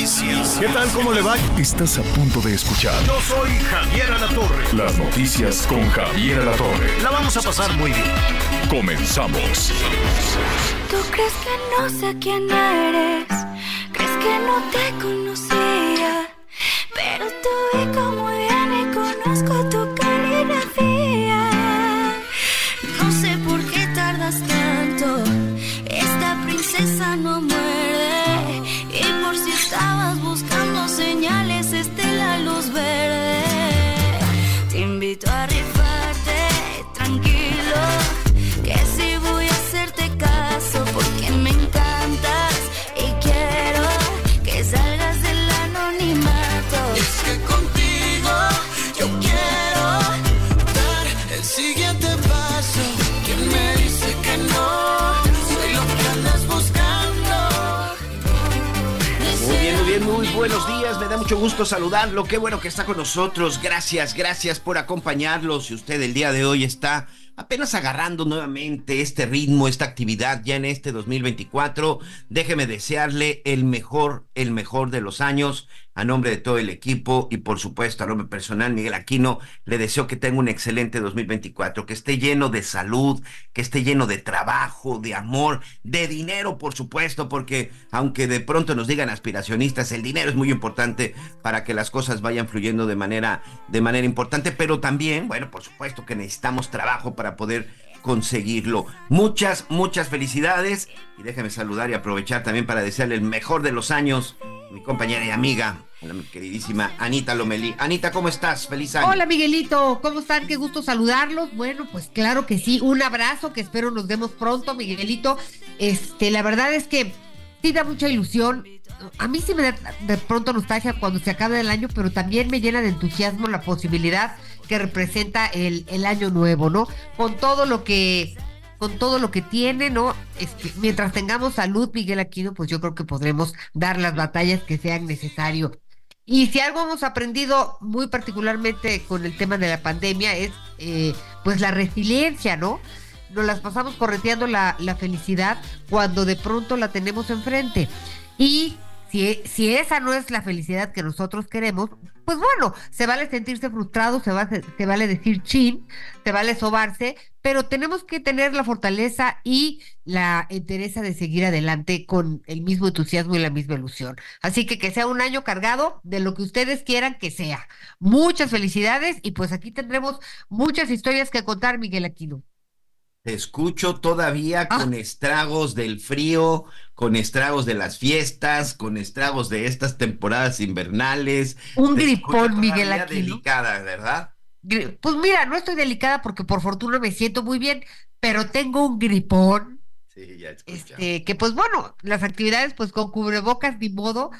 Noticias. ¿Qué tal? ¿Cómo le va? Estás a punto de escuchar Yo soy Javier Alatorre. las noticias con Javier Alatorre. La vamos a pasar muy bien. Comenzamos. ¿Tú crees que no sé quién eres? ¿Crees que no te conocía? Pero te ubico muy mucho gusto saludarlo. Qué bueno que está con nosotros. Gracias, gracias por acompañarlo. Si usted el día de hoy está apenas agarrando nuevamente este ritmo, esta actividad ya en este 2024, déjeme desearle el mejor, el mejor de los años. A nombre de todo el equipo y por supuesto a nombre personal, Miguel Aquino, le deseo que tenga un excelente 2024, que esté lleno de salud, que esté lleno de trabajo, de amor, de dinero, por supuesto, porque aunque de pronto nos digan aspiracionistas, el dinero es muy importante para que las cosas vayan fluyendo de manera, de manera importante, pero también, bueno, por supuesto que necesitamos trabajo para poder conseguirlo. Muchas, muchas felicidades y déjeme saludar y aprovechar también para desearle el mejor de los años, mi compañera y amiga, la queridísima Anita Lomelí. Anita, ¿cómo estás? Feliz año. Hola Miguelito, ¿cómo están? Qué gusto saludarlos. Bueno, pues claro que sí, un abrazo que espero nos demos pronto, Miguelito. Este, la verdad es que sí da mucha ilusión. A mí sí me da de pronto nostalgia cuando se acaba el año, pero también me llena de entusiasmo la posibilidad que representa el, el año nuevo, ¿no? Con todo lo que con todo lo que tiene, ¿no? Este, mientras tengamos salud, Miguel Aquino, pues yo creo que podremos dar las batallas que sean necesarios. Y si algo hemos aprendido muy particularmente con el tema de la pandemia es eh, pues la resiliencia, ¿no? Nos las pasamos correteando la, la felicidad cuando de pronto la tenemos enfrente. Y si, esa no es la felicidad que nosotros queremos, pues bueno, se vale sentirse frustrado, se, va, se vale decir chin, se vale sobarse, pero tenemos que tener la fortaleza y la entereza de seguir adelante con el mismo entusiasmo y la misma ilusión. Así que que sea un año cargado de lo que ustedes quieran que sea. Muchas felicidades y pues aquí tendremos muchas historias que contar, Miguel Aquino. Te escucho todavía Ah. con estragos del frío, con estragos de las fiestas, con estragos de estas temporadas invernales. Un Te gripón, Miguel Aquino. delicada, ¿verdad? Pues mira, no estoy delicada porque por fortuna me siento muy bien, pero tengo un gripón, Sí, ya este, que pues bueno, las actividades pues con cubrebocas ni modo,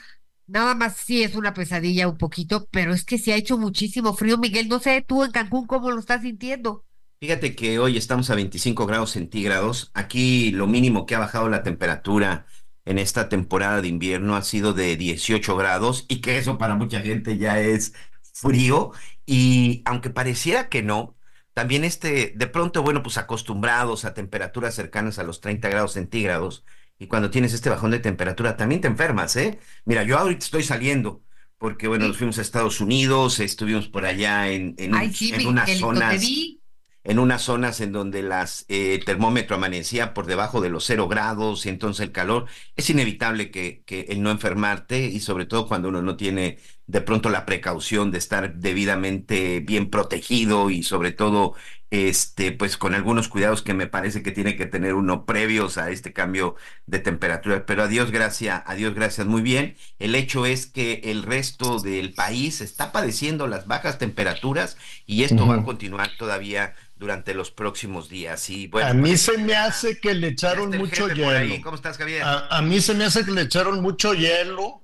nada más sí es una pesadilla un poquito, pero es que sí ha hecho muchísimo frío, Miguel, no sé, tú en Cancún cómo lo estás sintiendo. Fíjate que hoy estamos a 25 grados centígrados. Aquí lo mínimo que ha bajado la temperatura en esta temporada de invierno ha sido de 18 grados y que eso para mucha gente ya es frío. Y aunque pareciera que no, también este, de pronto, bueno, pues acostumbrados a temperaturas cercanas a los 30 grados centígrados y cuando tienes este bajón de temperatura también te enfermas, ¿eh? Mira, yo ahorita estoy saliendo porque, bueno, nos fuimos a Estados Unidos, estuvimos por allá en, en, Ay, sí, en unas Miguelito, te vi. En unas zonas en donde las, eh, el termómetro amanecía por debajo de los cero grados y entonces el calor, es inevitable que, que el no enfermarte y sobre todo cuando uno no tiene de pronto la precaución de estar debidamente bien protegido y sobre todo este pues con algunos cuidados que me parece que tiene que tener uno previos a este cambio de temperatura. Pero a Dios gracias a Dios gracias. Muy bien. El hecho es que el resto del país está padeciendo las bajas temperaturas y esto va a continuar todavía durante los próximos días. Y bueno a mí pues, se me hace que le echaron mucho ahí. hielo. ¿Cómo estás Javier? a, a mí se me hace que le echaron mucho hielo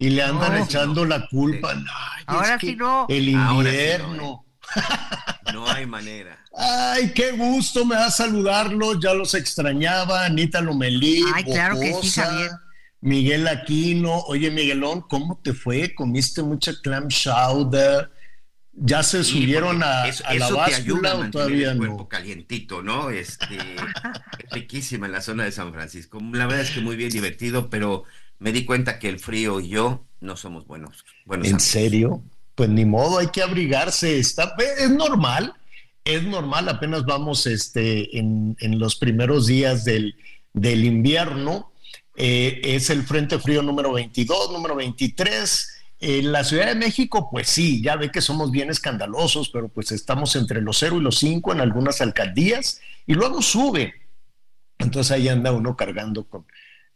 y le andan No. echando la culpa Ay, Ahora sí no. el sí no, invierno No hay manera. Ay, qué gusto me da saludarlos, ya los extrañaba, Anita Lomelí, Ay, claro que sí, Bocosa, Javier. Miguel Aquino. Oye, Miguelón, ¿cómo te fue? ¿Comiste mucha clam chowder? ¿Ya se Sí, subieron a, eso, a la eso báscula a o todavía el cuerpo no? calientito, ¿no? Este, es riquísima en la zona de San Francisco. La verdad es que muy bien divertido, pero me di cuenta que el frío y yo no somos buenos. buenos ¿En amigos. serio? Pues ni modo, hay que abrigarse. Está, es normal, es normal. Apenas vamos este, en, en los primeros días del, del invierno. Eh, es el Frente Frío número 22, número 23. En la Ciudad de México, pues sí, ya ve que somos bien escandalosos, pero pues estamos entre los 0 y los 5 en algunas alcaldías y luego sube. Entonces ahí anda uno cargando con,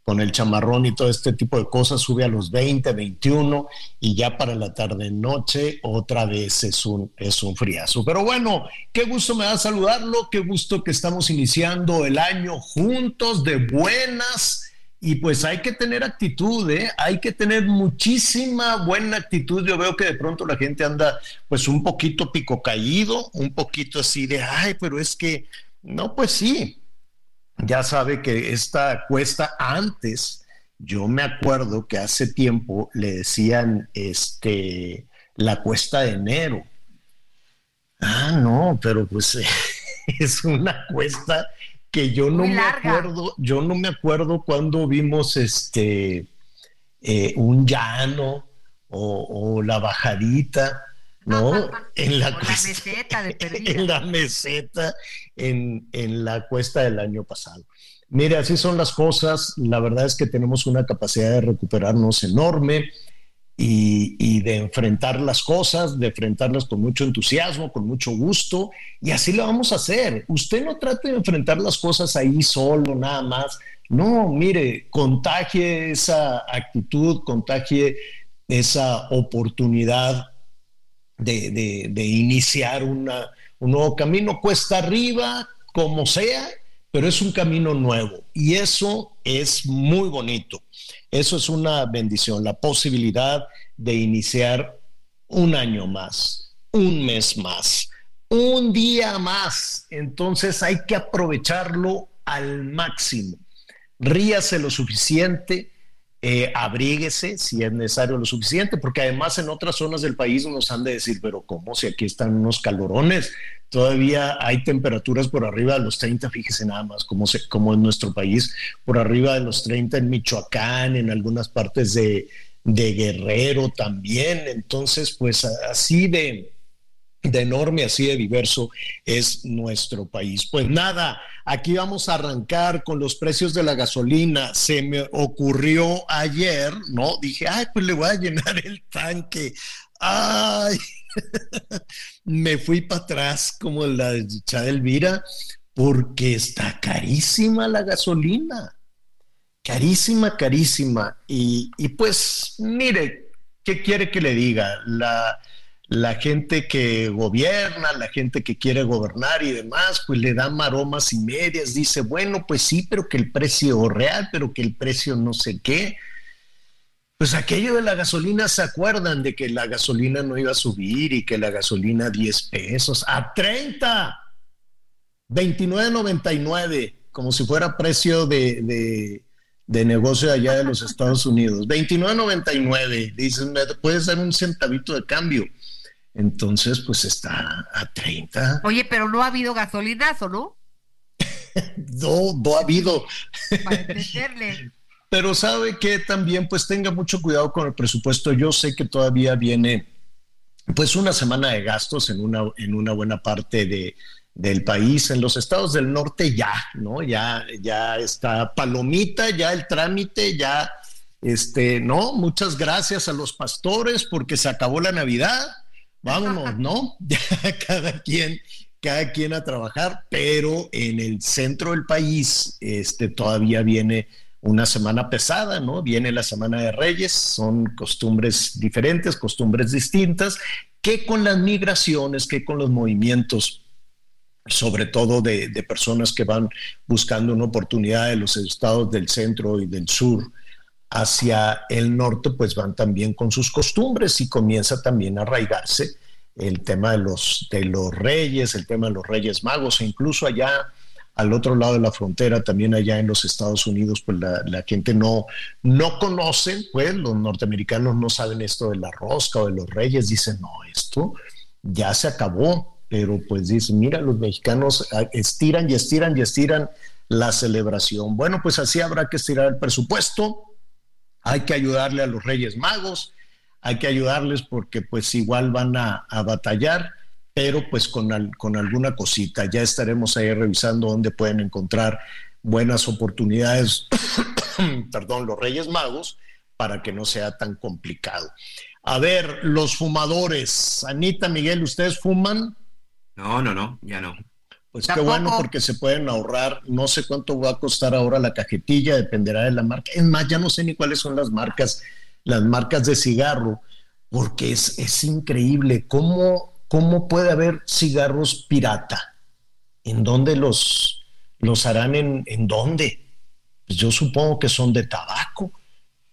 con el chamarrón y todo este tipo de cosas, sube a los 20, 21 y ya para la tarde noche otra vez es un, es un friazo. Pero bueno, qué gusto me da saludarlo, qué gusto que estamos iniciando el año juntos de buenas. Y pues hay que tener actitud, ¿eh? hay que tener muchísima buena actitud. Yo veo que de pronto la gente anda pues un poquito pico caído, un poquito así de, ay, pero es que, no, pues sí, ya sabe que esta cuesta antes, yo me acuerdo que hace tiempo le decían este la cuesta de enero. Ah, no, pero pues es una cuesta que yo no Muy me larga. acuerdo, yo no me acuerdo cuando vimos este eh, un llano o, o la bajadita, ¿no? en la cuesta- meseta de perdida. en la meseta en, en la cuesta del año pasado. Mire, así son las cosas. La verdad es que tenemos una capacidad de recuperarnos enorme y, y de enfrentar las cosas, de enfrentarlas con mucho entusiasmo, con mucho gusto, y así lo vamos a hacer. Usted no trate de enfrentar las cosas ahí solo, nada más. No, mire, contagie esa actitud, contagie esa oportunidad de, de- de iniciar una- un nuevo camino, cuesta arriba, como sea, pero es un camino nuevo y eso es muy bonito. Eso es una bendición, la posibilidad de iniciar un año más, un mes más, un día más. Entonces hay que aprovecharlo al máximo. Ríase lo suficiente, eh, abríguese si es necesario lo suficiente, porque además en otras zonas del país nos han de decir, pero ¿cómo si aquí están unos calorones? Todavía hay temperaturas por arriba de los 30, fíjese nada más cómo, se, cómo en nuestro país, por arriba de los 30 en Michoacán, en algunas partes de, de Guerrero también. Entonces, pues así de, de enorme, así de diverso es nuestro país. Pues nada, aquí vamos a arrancar con los precios de la gasolina. Se me ocurrió ayer, ¿no? Dije, ay, pues le voy a llenar el tanque. Ay, me fui para atrás como la dicha Elvira, porque está carísima la gasolina. Carísima, carísima. Y, y pues, mire, ¿qué quiere que le diga? La, la gente que gobierna, la gente que quiere gobernar y demás, pues le da maromas y medias, dice, bueno, pues sí, pero que el precio real, pero que el precio no sé qué. Pues aquello de la gasolina, ¿se acuerdan de que la gasolina no iba a subir y que la gasolina 10 pesos a 30? 29.99, como si fuera precio de, de, negocio allá de los Estados Unidos. 29.99, dicen, ¿me puedes dar un centavito de cambio? Entonces, pues está a 30. Oye, pero no ha habido gasolinazo, ¿no? No, no ha habido. Para entenderle. Pero sabe que también pues tenga mucho cuidado con el presupuesto. Yo sé que todavía viene pues una semana de gastos en una, en una buena parte de, del país. En los estados del norte ya, ¿no? Ya, ya está palomita, ya el trámite, ya Este, no, muchas gracias a los pastores porque se acabó la Navidad. Vámonos, ¿no? cada quien, cada quien a trabajar, pero en el centro del país, este, todavía viene una semana pesada, ¿no? Viene la Semana de Reyes, son costumbres diferentes, costumbres distintas, que con las migraciones, que con los movimientos sobre todo de, personas que van buscando una oportunidad de los estados del centro y del sur hacia el norte, pues van también con sus costumbres y comienza también a arraigarse el tema de los, de los reyes, el tema de los reyes magos, e incluso allá al otro lado de la frontera, también allá en los Estados Unidos, pues la, gente no, no conoce, pues los norteamericanos no saben esto de la rosca o de los reyes, dicen, no, esto ya se acabó, pero pues dice, mira, los mexicanos ah, estiran y estiran y estiran la celebración. Bueno, pues así habrá que estirar el presupuesto, hay que ayudarle a los Reyes Magos, hay que ayudarles porque pues igual van a, batallar, pero pues con, con alguna cosita. Ya estaremos ahí revisando dónde pueden encontrar buenas oportunidades, perdón, los Reyes Magos, para que no sea tan complicado. A ver, los fumadores. Anita, Miguel, ¿ustedes fuman? No, no, no, ya no. Pues qué bueno porque se pueden ahorrar, no sé cuánto va a costar ahora la cajetilla, dependerá de la marca. Es más, ya no sé ni cuáles son las marcas, las marcas de cigarro, porque es, es increíble cómo, cómo puede haber cigarros pirata. ¿En dónde los, los harán? ¿En, en dónde? Pues yo supongo que son de tabaco,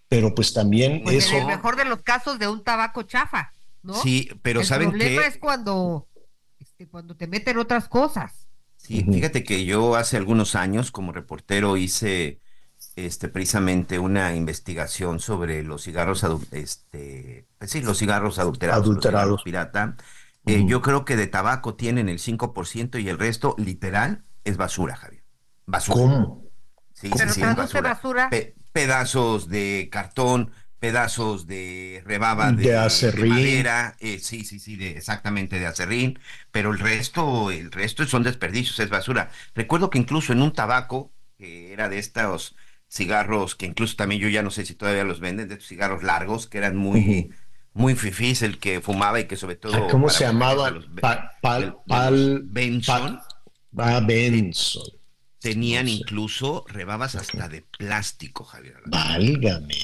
pero pues también pues eso... En el mejor de los casos de un tabaco chafa, ¿no? Sí, pero ¿saben qué? El problema es cuando cuando te meten otras cosas. Sí, fíjate que yo hace algunos años como reportero hice este precisamente una investigación sobre los cigarros este pues sí, los cigarros adulterados, adulterados. pirata. Eh, yo creo que de tabaco tienen el 5% y el resto literal es basura, Javier. Basura. ¿Cómo? Sí, sí, basura. pedazos de cartón, pedazos de rebaba de, de, madera, eh, sí, sí, sí, de, exactamente de acerrín, pero el resto, el resto son desperdicios, es basura. Recuerdo que incluso en un tabaco, que era de estos cigarros, que incluso también yo ya no sé si todavía los venden, de estos cigarros largos, que eran muy, muy fifís, el que fumaba y que sobre todo... ¿Cómo se llamaba? pal, pal, Benson. Ah, Benson. Tenían incluso rebabas hasta de plástico, Javier. Válgame.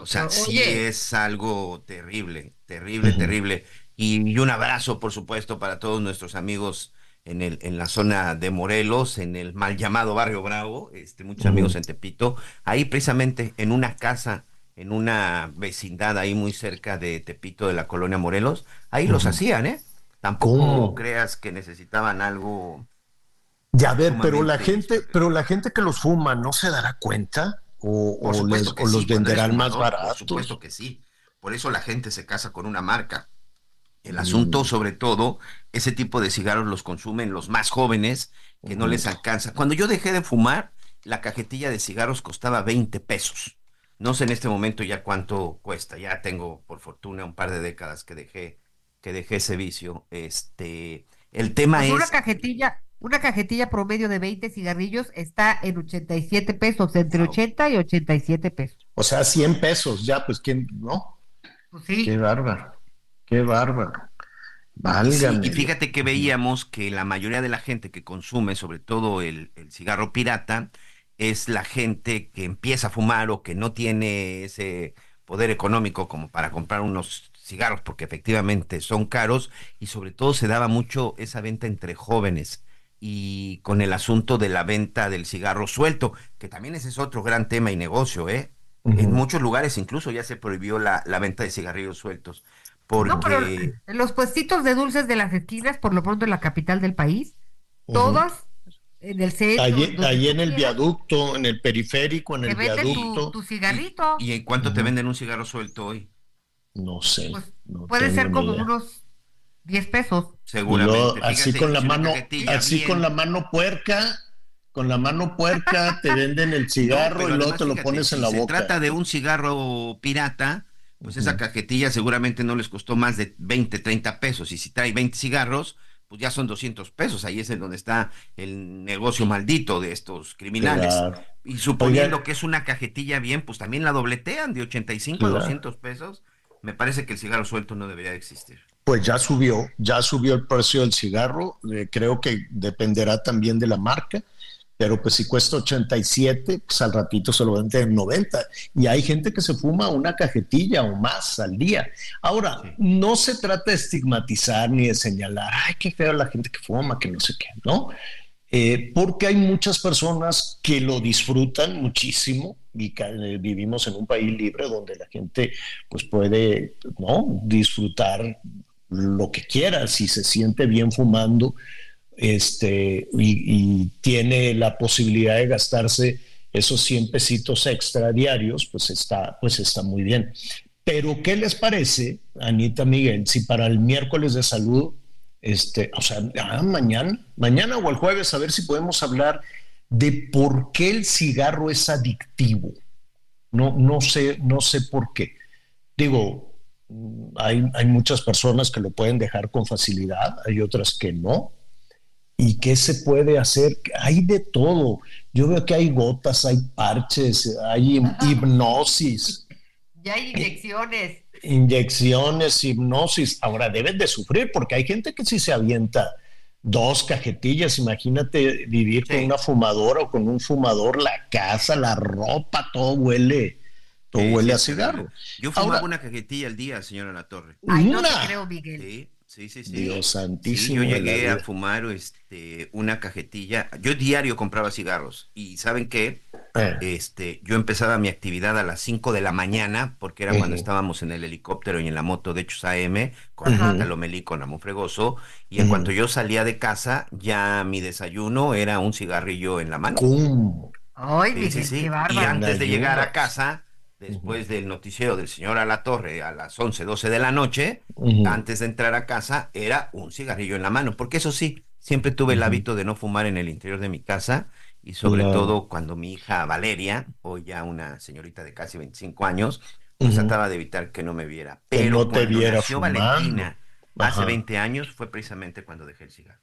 o sea, sí es algo terrible, terrible, terrible. Y, un abrazo, por supuesto, para todos nuestros amigos en, el, en la zona de Morelos, en el mal llamado Barrio Bravo, este, muchos amigos en Tepito. Ahí precisamente en una casa, en una vecindad ahí muy cerca de Tepito, de la colonia Morelos, ahí los hacían, ¿eh? Tampoco creas que necesitaban algo ya ver, pero la gente, pero la gente que los fuma no se dará cuenta o, los venderán más baratos. Por supuesto que sí. Por eso la gente se casa con una marca. El asunto, mm. sobre todo, ese tipo de cigarros los consumen los más jóvenes que no les alcanza. Cuando yo dejé de fumar, la cajetilla de cigarros costaba 20 pesos. No sé en este momento ya cuánto cuesta. Ya tengo, por fortuna, un par de décadas que dejé, que dejé ese vicio. Este, el tema pues es. Una cajetilla, una cajetilla promedio de 20 cigarrillos está en 87 pesos, entre 80 y 87 pesos. O sea, 100 pesos, ya, pues, ¿quién? ¿No? Pues sí. Qué bárbaro, qué bárbaro. Válgame. y fíjate que veíamos que la mayoría de la gente que consume, sobre todo el, el cigarro pirata, es la gente que empieza a fumar o que no tiene ese poder económico como para comprar unos cigarros, porque efectivamente son caros y sobre todo se daba mucho esa venta entre jóvenes y con el asunto de la venta del cigarro suelto, que también ese es otro gran tema y negocio, ¿eh? En muchos lugares incluso ya se prohibió la, la venta de cigarrillos sueltos. Porque... No, pero los puestitos de dulces de las esquinas, por lo pronto en la capital del país, todas en el centro. Allí, en el viaducto, en el periférico, en el viaducto. Tu, cigarrito. ¿Y, en cuánto te venden un cigarro suelto hoy? No sé. Pues, puede ser como unos 10 pesos. Seguramente. así con la mano, así con la mano puerca, con la mano puerca te venden el cigarro y luego te lo pones en la boca. Se trata de un cigarro pirata, pues esa cajetilla seguramente no les costó más de 20, 30 pesos. Y si trae 20 cigarros, pues ya son 200 pesos. Ahí es en donde está el negocio maldito de estos criminales. Y suponiendo que es una cajetilla bien, pues también la dobletean de 85 a Claro. 200 pesos. Me parece que el cigarro suelto no debería de existir. Pues ya subió, ya subió el precio del cigarro. eh, creo que dependerá también de la marca, pero pues si cuesta 87, pues al ratito se lo venden en 90. Y hay gente que se fuma una cajetilla o más al día. Ahora, no se trata de estigmatizar ni de señalar, ay, qué feo la gente que fuma, que no sé qué, ¿no? Eh, porque hay muchas personas que lo disfrutan muchísimo y eh, vivimos en un país libre donde la gente pues puede no disfrutar lo que quiera si se siente bien fumando este y, tiene la posibilidad de gastarse esos 100 pesitos extra diarios pues está pues está muy bien pero qué les parece Anita Miguel si para el miércoles de salud este, o sea, ah, mañana, mañana o el jueves, a ver si podemos hablar de por qué el cigarro es adictivo. No, no sé, no sé por qué. Digo, hay, hay muchas personas que lo pueden dejar con facilidad, hay otras que no. ¿Y qué se puede hacer? Hay de todo. Yo veo que hay gotas, hay parches, hay hipnosis Ya hay inyecciones. inyecciones, hipnosis. Ahora deben de sufrir porque hay gente que si se avienta dos cajetillas, imagínate vivir con Sí. una fumadora o con un fumador, la casa, la ropa, todo huele, Sí, huele sí, a cigarro. Yo fumaba Ahora- una cajetilla al día, señora La Torre. Ay, no te creo, Miguel. Sí, sí, sí. sí. Dios Sí, santísimo. yo llegué a fumar este, una cajetilla. Yo diario compraba cigarros. Y ¿saben qué? Eh, Este, yo empezaba mi actividad a las 5 de la mañana, porque era cuando Ujú. estábamos en el helicóptero y en la moto de Hechos AM, con Ajá. Rita Lomelí, con Amón Fregoso, y en cuanto yo salía de casa, ya mi desayuno era un cigarrillo en la mano. ¿cómo? Ay, Sí, Miguel, sí, sí. qué Y antes de llegar a casa, después del noticiero del señor Alatorre a las 11, 12 de la noche, antes de entrar a casa, era un cigarrillo en la mano, porque eso sí, siempre tuve el hábito de no fumar en el interior de mi casa y sobre Claro. todo cuando mi hija Valeria, hoy ya una señorita de casi 25 años, pues trataba de evitar que no me viera. Pero no te cuando viera nació fumando. Valentina, hace Ajá. 20 años, fue precisamente cuando dejé el cigarro.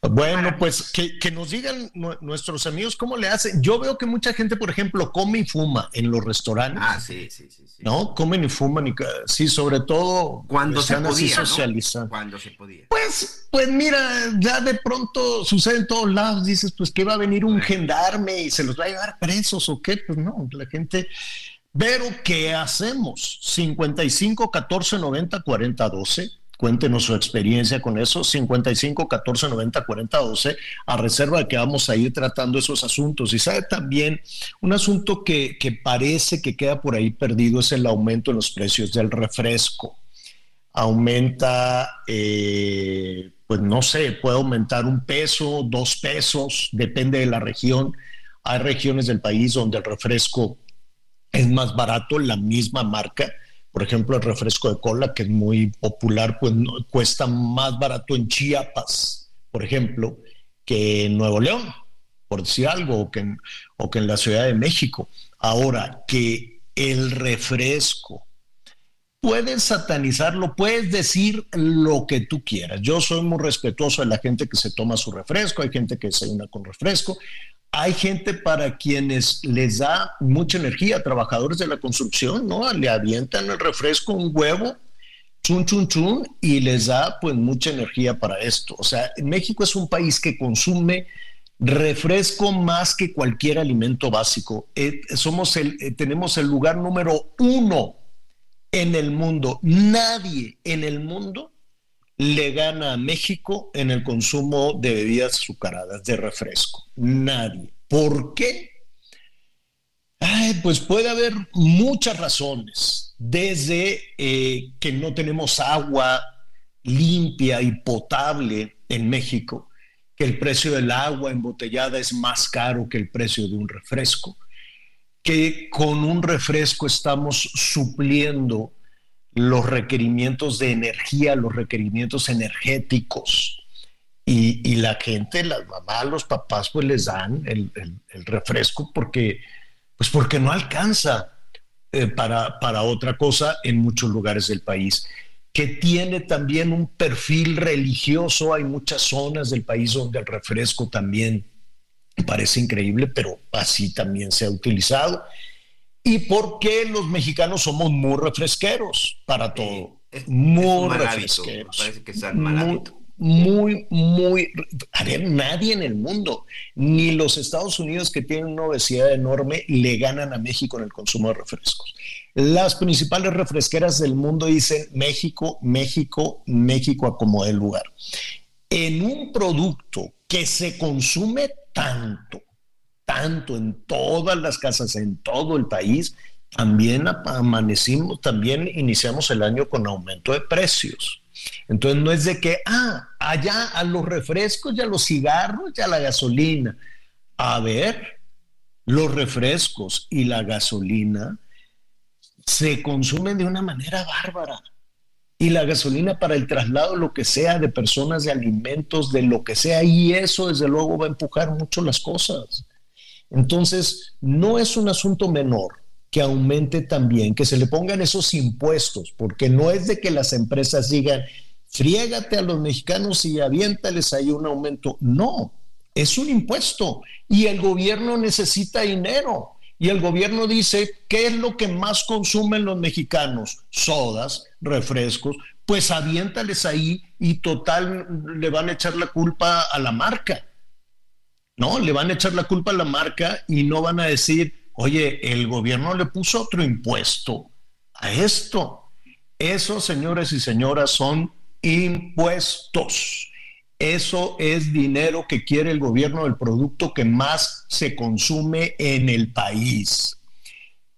Bueno, pues que, que nos digan nu- nuestros amigos cómo le hacen. Yo veo que mucha gente, por ejemplo, come y fuma en los restaurantes. Ah, sí, sí, sí. sí. ¿no? Comen y fuman y sí, sobre todo Cuando se podía, ¿no? Cuando se podía. Pues, pues mira, ya de pronto sucede en todos lados, dices, pues que va a venir un gendarme y se los va a llevar presos o qué, pues no, la gente. Pero, ¿qué hacemos? 55 14 90 40 12. Cuéntenos su experiencia con eso. 55 14 90 40 12. A reserva de que vamos a ir tratando esos asuntos. Y sabe también, un asunto que, que parece que queda por ahí perdido es el aumento en los precios del refresco aumenta, eh, pues no sé, puede aumentar un peso, dos pesos, depende de la región. Hay regiones del país donde el refresco es más barato, la misma marca. Por ejemplo, el refresco de cola, que es muy popular, pues cuesta más barato en Chiapas, por ejemplo, que en Nuevo León, por decir algo, o que en, la Ciudad de México. Ahora, que el refresco puedes satanizarlo, puedes decir lo que tú quieras. Yo soy muy respetuoso de la gente que se toma su refresco, hay gente que se una con refresco, hay gente para quienes les da mucha energía, trabajadores de la construcción, ¿no? Le avientan el refresco, un huevo, chun, chun, chun, y les da pues mucha energía para esto. O sea, México es un país que consume refresco más que cualquier alimento básico. Eh, somos el, eh, tenemos el lugar número uno en el mundo. Nadie en el mundo le gana a México en el consumo de bebidas azucaradas, de refresco. Nadie. ¿Por qué? Pues puede haber muchas razones, desde eh, que no tenemos agua limpia y potable en México, que el precio del agua embotellada es más caro que el precio de un refresco, que con un refresco estamos supliendo los requerimientos de energía, los requerimientos energéticos. Y, y la gente, las mamás, los papás, pues les dan el, refresco porque, pues porque no alcanza eh, para, para otra cosa en muchos lugares del país. Que tiene también un perfil religioso. Hay muchas zonas del país donde el refresco también parece increíble, pero así también se ha utilizado. ¿Y por qué los mexicanos somos muy refresqueros para todo? Es- muy refresqueros. parece que muy, muy, muy. A ver, nadie en el mundo, ni los Estados Unidos que tienen una obesidad enorme, le ganan a México en el consumo de refrescos. Las principales refresqueras del mundo dicen México, México, México a como el lugar. En un producto que se consume tanto, tanto en todas las casas, en todo el país, también amanecimos, también iniciamos el año con aumento de precios. Entonces no es de que, ah, allá a los refrescos, ya los cigarros, ya la gasolina. A ver, los refrescos y la gasolina se consumen de una manera bárbara. Y la gasolina para el traslado, lo que sea, de personas, de alimentos, de lo que sea, y eso desde luego va a empujar mucho las cosas. Entonces, no es un asunto menor que aumente también, que se le pongan esos impuestos, porque no es de que las empresas digan, friégate a los mexicanos y aviéntales ahí un aumento. No, es un impuesto y el gobierno necesita dinero. Y el gobierno dice, ¿qué es lo que más consumen los mexicanos? Sodas, refrescos, pues aviéntales ahí y total le van a echar la culpa a la marca. No, le van a echar la culpa a la marca y no van a decir, oye, el gobierno le puso otro impuesto a esto. Eso, señores y señoras, son impuestos. Eso es dinero que quiere el gobierno del producto que más se consume en el país.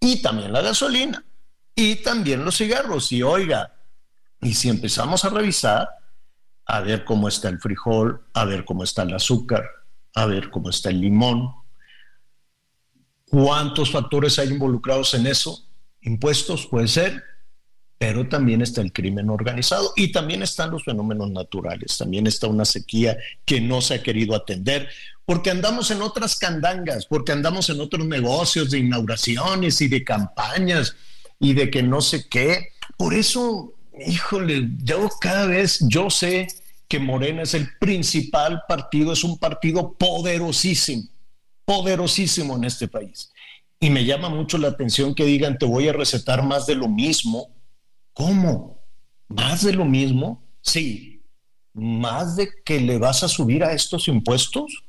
Y también la gasolina. Y también los cigarros. Y oiga, y si empezamos a revisar, a ver cómo está el frijol, a ver cómo está el azúcar, a ver cómo está el limón, cuántos factores hay involucrados en eso, impuestos puede ser, pero también está el crimen organizado y también están los fenómenos naturales, también está una sequía que no se ha querido atender, porque andamos en otras candangas, porque andamos en otros negocios de inauguraciones y de campañas y de que no sé qué. Por eso, híjole, yo cada vez, yo sé que Morena es el principal partido, es un partido poderosísimo, poderosísimo en este país. Y me llama mucho la atención que digan, te voy a recetar más de lo mismo. ¿Cómo? ¿Más de lo mismo? Sí. ¿Más de que le vas a subir a estos impuestos?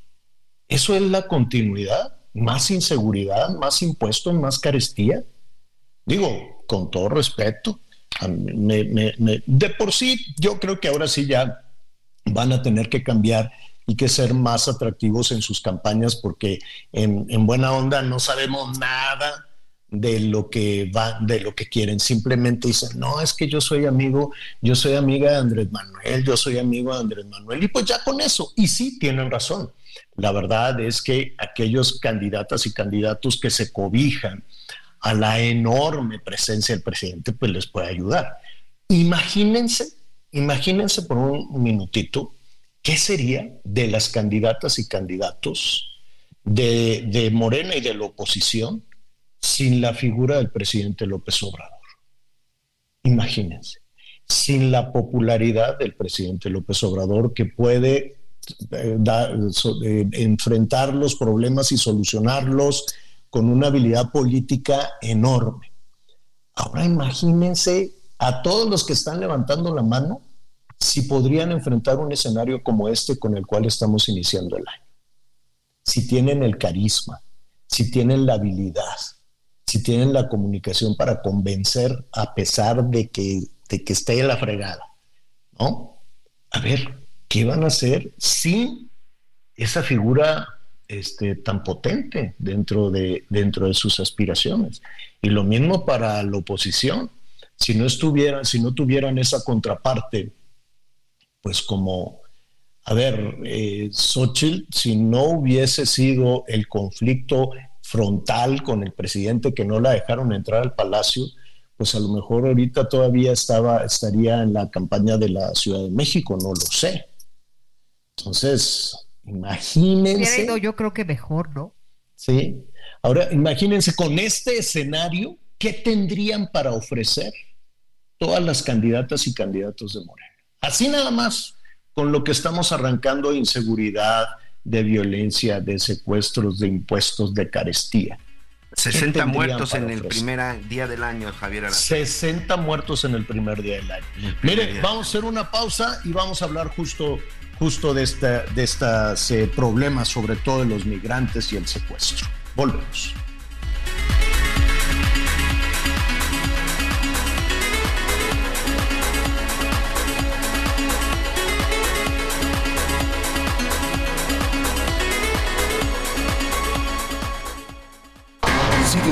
¿Eso es la continuidad? ¿Más inseguridad? ¿Más impuestos? ¿Más carestía? Digo, con todo respeto, de por sí yo creo que ahora sí ya van a tener que cambiar y que ser más atractivos en sus campañas porque en, en buena onda no sabemos nada de lo que va, de lo que quieren. Simplemente dicen, no, es que yo soy amigo, yo soy amiga de Andrés Manuel, yo soy amigo de Andrés Manuel. Y pues ya con eso, y sí tienen razón. La verdad es que aquellos candidatas y candidatos que se cobijan a la enorme presencia del presidente, pues les puede ayudar. Imagínense, imagínense por un minutito qué sería de las candidatas y candidatos de, Morena y de la oposición sin la figura del presidente López Obrador. Imagínense, sin la popularidad del presidente López Obrador que puede eh, eh, enfrentar los problemas y solucionarlos con una habilidad política enorme. Ahora imagínense a todos los que están levantando la mano si podrían enfrentar un escenario como este con el cual estamos iniciando el año. Si tienen el carisma, si tienen la habilidad, si tienen la comunicación para convencer a pesar de que, de que esté la fregada, ¿no? A ver, ¿qué van a hacer sin esa figura este, tan potente dentro de, dentro de sus aspiraciones? Y lo mismo para la oposición. Si no estuvieran, si no tuvieran esa contraparte, pues como, a ver, eh, Xochitl, si no hubiese sido el conflicto frontal con el presidente que no la dejaron entrar al palacio, pues a lo mejor ahorita todavía estaba, estaría en la campaña de la Ciudad de México, no lo sé. Entonces, Hubiera imagínense. ido yo creo que mejor, ¿no? Sí. Ahora, imagínense con este escenario, ¿qué tendrían para ofrecer todas las candidatas y candidatos de Morena? Así nada más, con lo que estamos arrancando, inseguridad, de violencia, de secuestros, de impuestos, de carestía. 60 muertos en el primer día del año, Javier 60 muertos en el primer día del año. Mire, vamos a hacer una pausa y vamos a hablar justo, justo de, esta, de estos eh, problemas, sobre todo de los migrantes y el secuestro. Volvemos.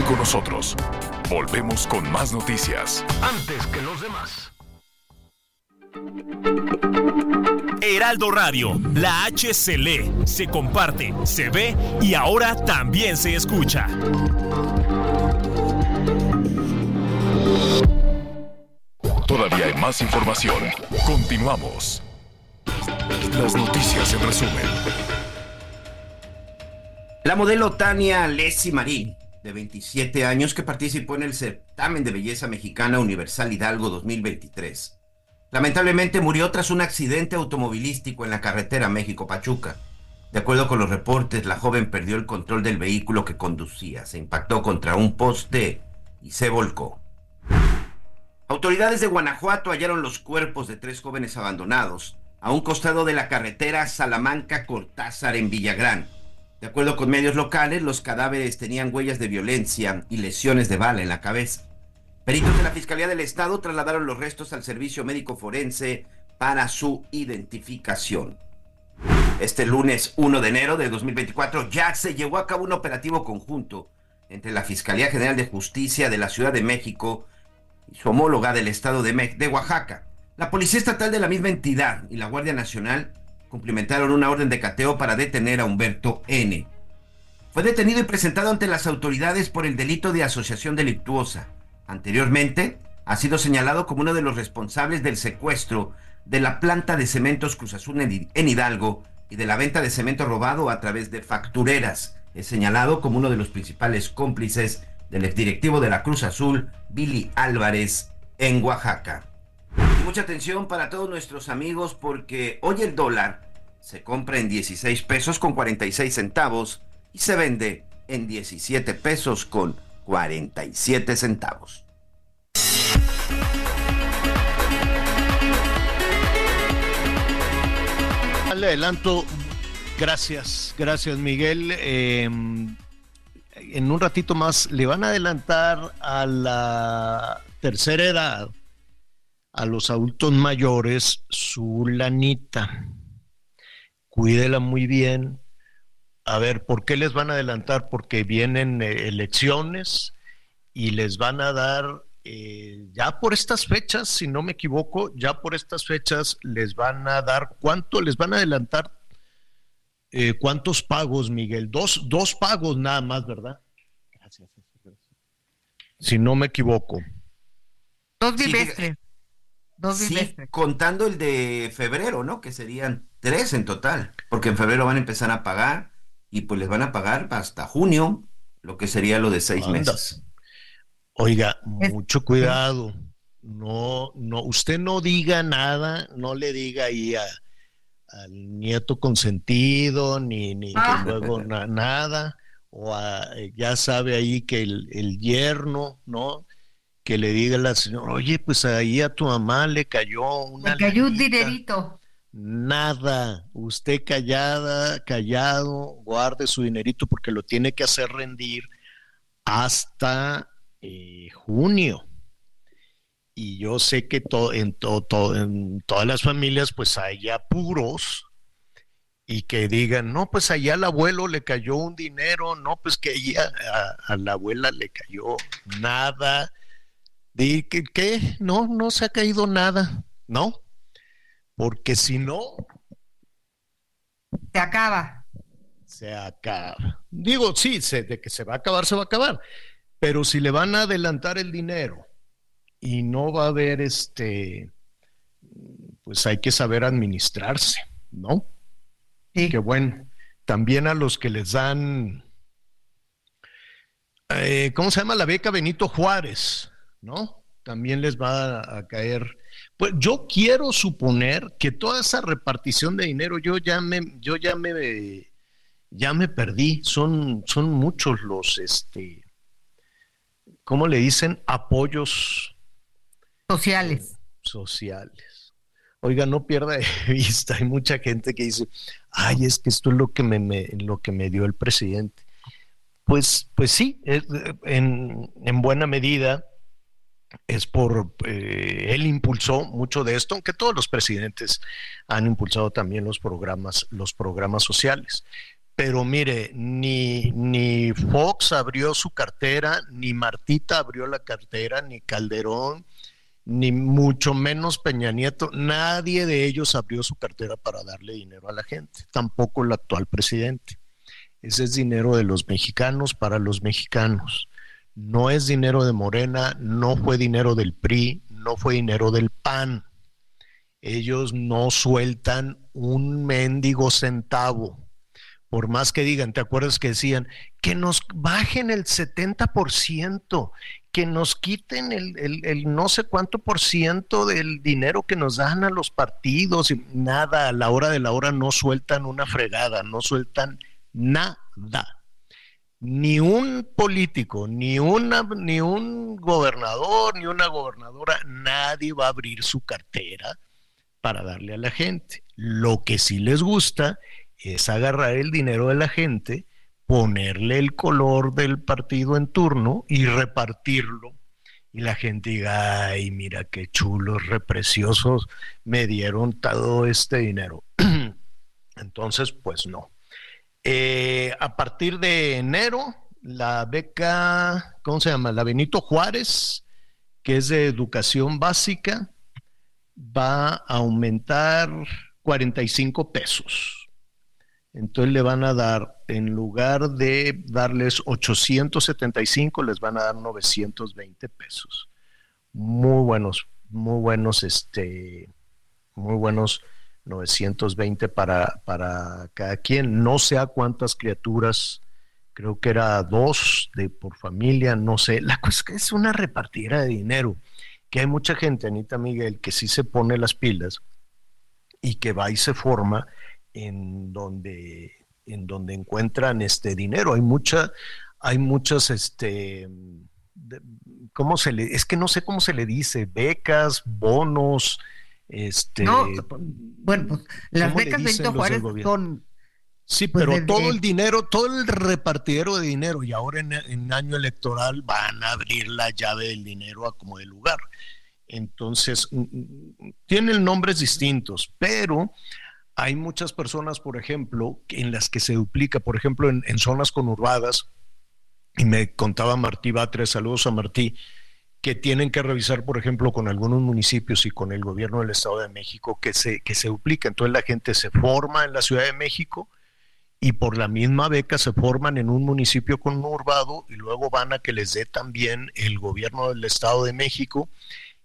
Con nosotros. Volvemos con más noticias. Antes que los demás. Heraldo Radio, la H se lee, se comparte, se ve y ahora también se escucha. Todavía hay más información. Continuamos. Las noticias en resumen. La modelo Tania Lessi Marín de 27 años que participó en el certamen de belleza mexicana Universal Hidalgo 2023. Lamentablemente murió tras un accidente automovilístico en la carretera México-Pachuca. De acuerdo con los reportes, la joven perdió el control del vehículo que conducía, se impactó contra un poste y se volcó. Autoridades de Guanajuato hallaron los cuerpos de tres jóvenes abandonados a un costado de la carretera Salamanca-Cortázar en Villagrán. De acuerdo con medios locales, los cadáveres tenían huellas de violencia y lesiones de bala en la cabeza. Peritos de la Fiscalía del Estado trasladaron los restos al servicio médico forense para su identificación. Este lunes 1 de enero de 2024 ya se llevó a cabo un operativo conjunto entre la Fiscalía General de Justicia de la Ciudad de México y su homóloga del Estado de, de Oaxaca. La Policía Estatal de la misma entidad y la Guardia Nacional cumplimentaron una orden de cateo para detener a Humberto N. Fue detenido y presentado ante las autoridades por el delito de asociación delictuosa. Anteriormente, ha sido señalado como uno de los responsables del secuestro de la planta de cementos Cruz Azul en Hidalgo y de la venta de cemento robado a través de factureras. Es señalado como uno de los principales cómplices del exdirectivo de la Cruz Azul, Billy Álvarez, en Oaxaca. Mucha atención para todos nuestros amigos porque hoy el dólar se compra en 16 pesos con 46 centavos y se vende en 17 pesos con 47 centavos. Le adelanto, gracias, gracias Miguel. Em, en un ratito más le van a adelantar a la tercera edad a los adultos mayores su lanita. Cuídela muy bien. A ver, ¿por qué les van a adelantar? Porque vienen eh, elecciones y les van a dar, eh, ya por estas fechas, si no me equivoco, ya por estas fechas les van a dar, ¿cuánto les van a adelantar? Eh, ¿Cuántos pagos, Miguel? Dos, dos pagos nada más, ¿verdad? Gracias. Si no me equivoco. Dos bimestres. Sí, contando el de febrero, ¿no? Que serían tres en total, porque en febrero van a empezar a pagar y pues les van a pagar hasta junio, lo que sería lo de seis meses. Oiga, mucho cuidado. No, no, usted no diga nada, no le diga ahí a, al nieto consentido, ni, ni Ah. luego na- nada, o a- ya sabe ahí que el, el yerno, ¿no? Que le diga a la señora, oye, pues ahí a tu mamá le cayó una Me cayó un lanita". dinerito. Nada, usted callada, callado, guarde su dinerito porque lo tiene que hacer rendir hasta eh, junio. Y yo sé que to- en, to- to- en todas las familias pues hay apuros y que digan, no, pues allá al abuelo le cayó un dinero, no, pues que allá a, a la abuela le cayó nada. Di que. No, no se ha caído nada, ¿no? Porque si no, Se acaba. se acaba. Digo, sí, se- de que se va a acabar, se va a acabar. Pero si le van a adelantar el dinero y no va a haber este, pues hay que saber administrarse, ¿no? Sí. Que bueno, también a los que les dan, eh, ¿cómo se llama? La beca Benito Juárez, ¿no? También les va a, a caer. Pues yo quiero suponer que toda esa repartición de dinero, yo ya me, yo ya me ya me perdí, son, son muchos los, este, ¿cómo le dicen? Apoyos sociales. Sociales. Oiga, no pierda de vista, hay mucha gente que dice, ay, es que esto es lo que me, lo que me dio el presidente. Pues, pues sí, en, en buena medida es por, eh, él impulsó mucho de esto, aunque todos los presidentes han impulsado también los programas, los programas sociales. Pero mire, ni, ni Fox abrió su cartera, ni Martita abrió la cartera, ni Calderón, ni mucho menos Peña Nieto, nadie de ellos abrió su cartera para darle dinero a la gente, tampoco el actual presidente. Ese es dinero de los mexicanos para los mexicanos no es dinero de Morena, no fue dinero del PRI, no fue dinero del PAN. Ellos no sueltan un mendigo centavo. Por más que digan, ¿te acuerdas que decían que nos bajen el 70%, que nos quiten el, no sé cuánto por ciento del dinero que nos dan a los partidos? Y nada, a la hora de la hora no sueltan una fregada, no sueltan nada ni un político, ni, una, ni un gobernador, ni una gobernadora, nadie va a abrir su cartera para darle a la gente. Lo que sí les gusta es agarrar el dinero de la gente, ponerle el color del partido en turno y repartirlo. Y la gente diga, ay, mira qué chulos, repreciosos, me dieron todo este dinero. Entonces, pues no. Eh, a partir de enero, la beca, ¿cómo se llama? La Benito Juárez, que es de educación básica, va a aumentar 45 pesos. Entonces le van a dar, en lugar de darles 875, les van a dar 920 pesos. Muy buenos, muy buenos, este, muy buenos 920 para, para cada quien. No sé a cuántas criaturas, creo que era dos de por familia, no sé. La cosa es que es una repartida de dinero, que hay mucha gente, Anita Miguel, que sí se pone las pilas y que va y se forma en donde, en donde encuentran este dinero. Hay mucha, hay muchas, este, ¿cómo se le, es que no sé cómo se le dice, becas, bonos, este, no, bueno, pues las becas Benito Juárez son. Sí, pues, pero todo el dinero, todo el repartidero de dinero, y ahora en, año electoral van a abrir la llave del dinero a como de lugar. Entonces, mm, mm, tienen nombres distintos, pero hay muchas personas, por ejemplo, en las que se duplica, por ejemplo, en, en zonas conurbadas, y me contaba Martí Batres, saludos a Martí, que tienen que revisar, por ejemplo, con algunos municipios y con el gobierno del Estado de México que se, que se duplica. Entonces la gente se forma en la Ciudad de México y por la misma beca se forman en un municipio conurbado y luego van a que les dé también el gobierno del Estado de México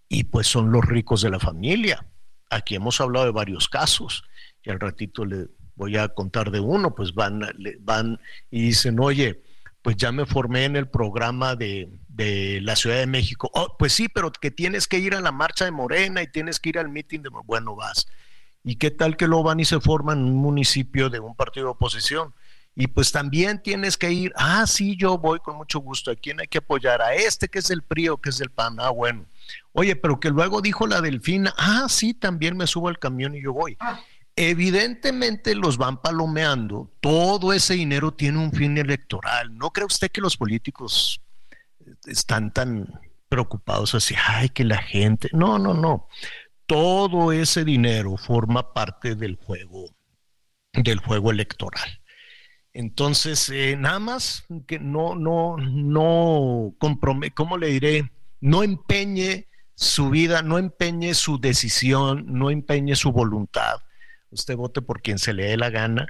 y pues son los ricos de la familia. Aquí hemos hablado de varios casos y al ratito le voy a contar de uno, pues van, van y dicen, oye, pues ya me formé en el programa de, de la Ciudad de México. Oh, pues sí, pero que tienes que ir a la marcha de Morena y tienes que ir al meeting de... Bueno, vas. ¿Y qué tal que lo van y se forman en un municipio de un partido de oposición? Y pues también tienes que ir, ah, sí, yo voy con mucho gusto. ¿A quién hay que apoyar? A este que es el PRI o que es el PAN. Ah, bueno. Oye, pero que luego dijo la Delfina, ah, sí, también me subo al camión y yo voy. Ah. Evidentemente los van palomeando, todo ese dinero tiene un fin electoral. ¿No cree usted que los políticos están tan preocupados así, ay, que la gente... No, no, no. Todo ese dinero forma parte del juego, del juego electoral. Entonces, eh, nada más que no, no, no compromete, ¿cómo le diré? No empeñe su vida, no empeñe su decisión, no empeñe su voluntad usted vote por quien se le dé la gana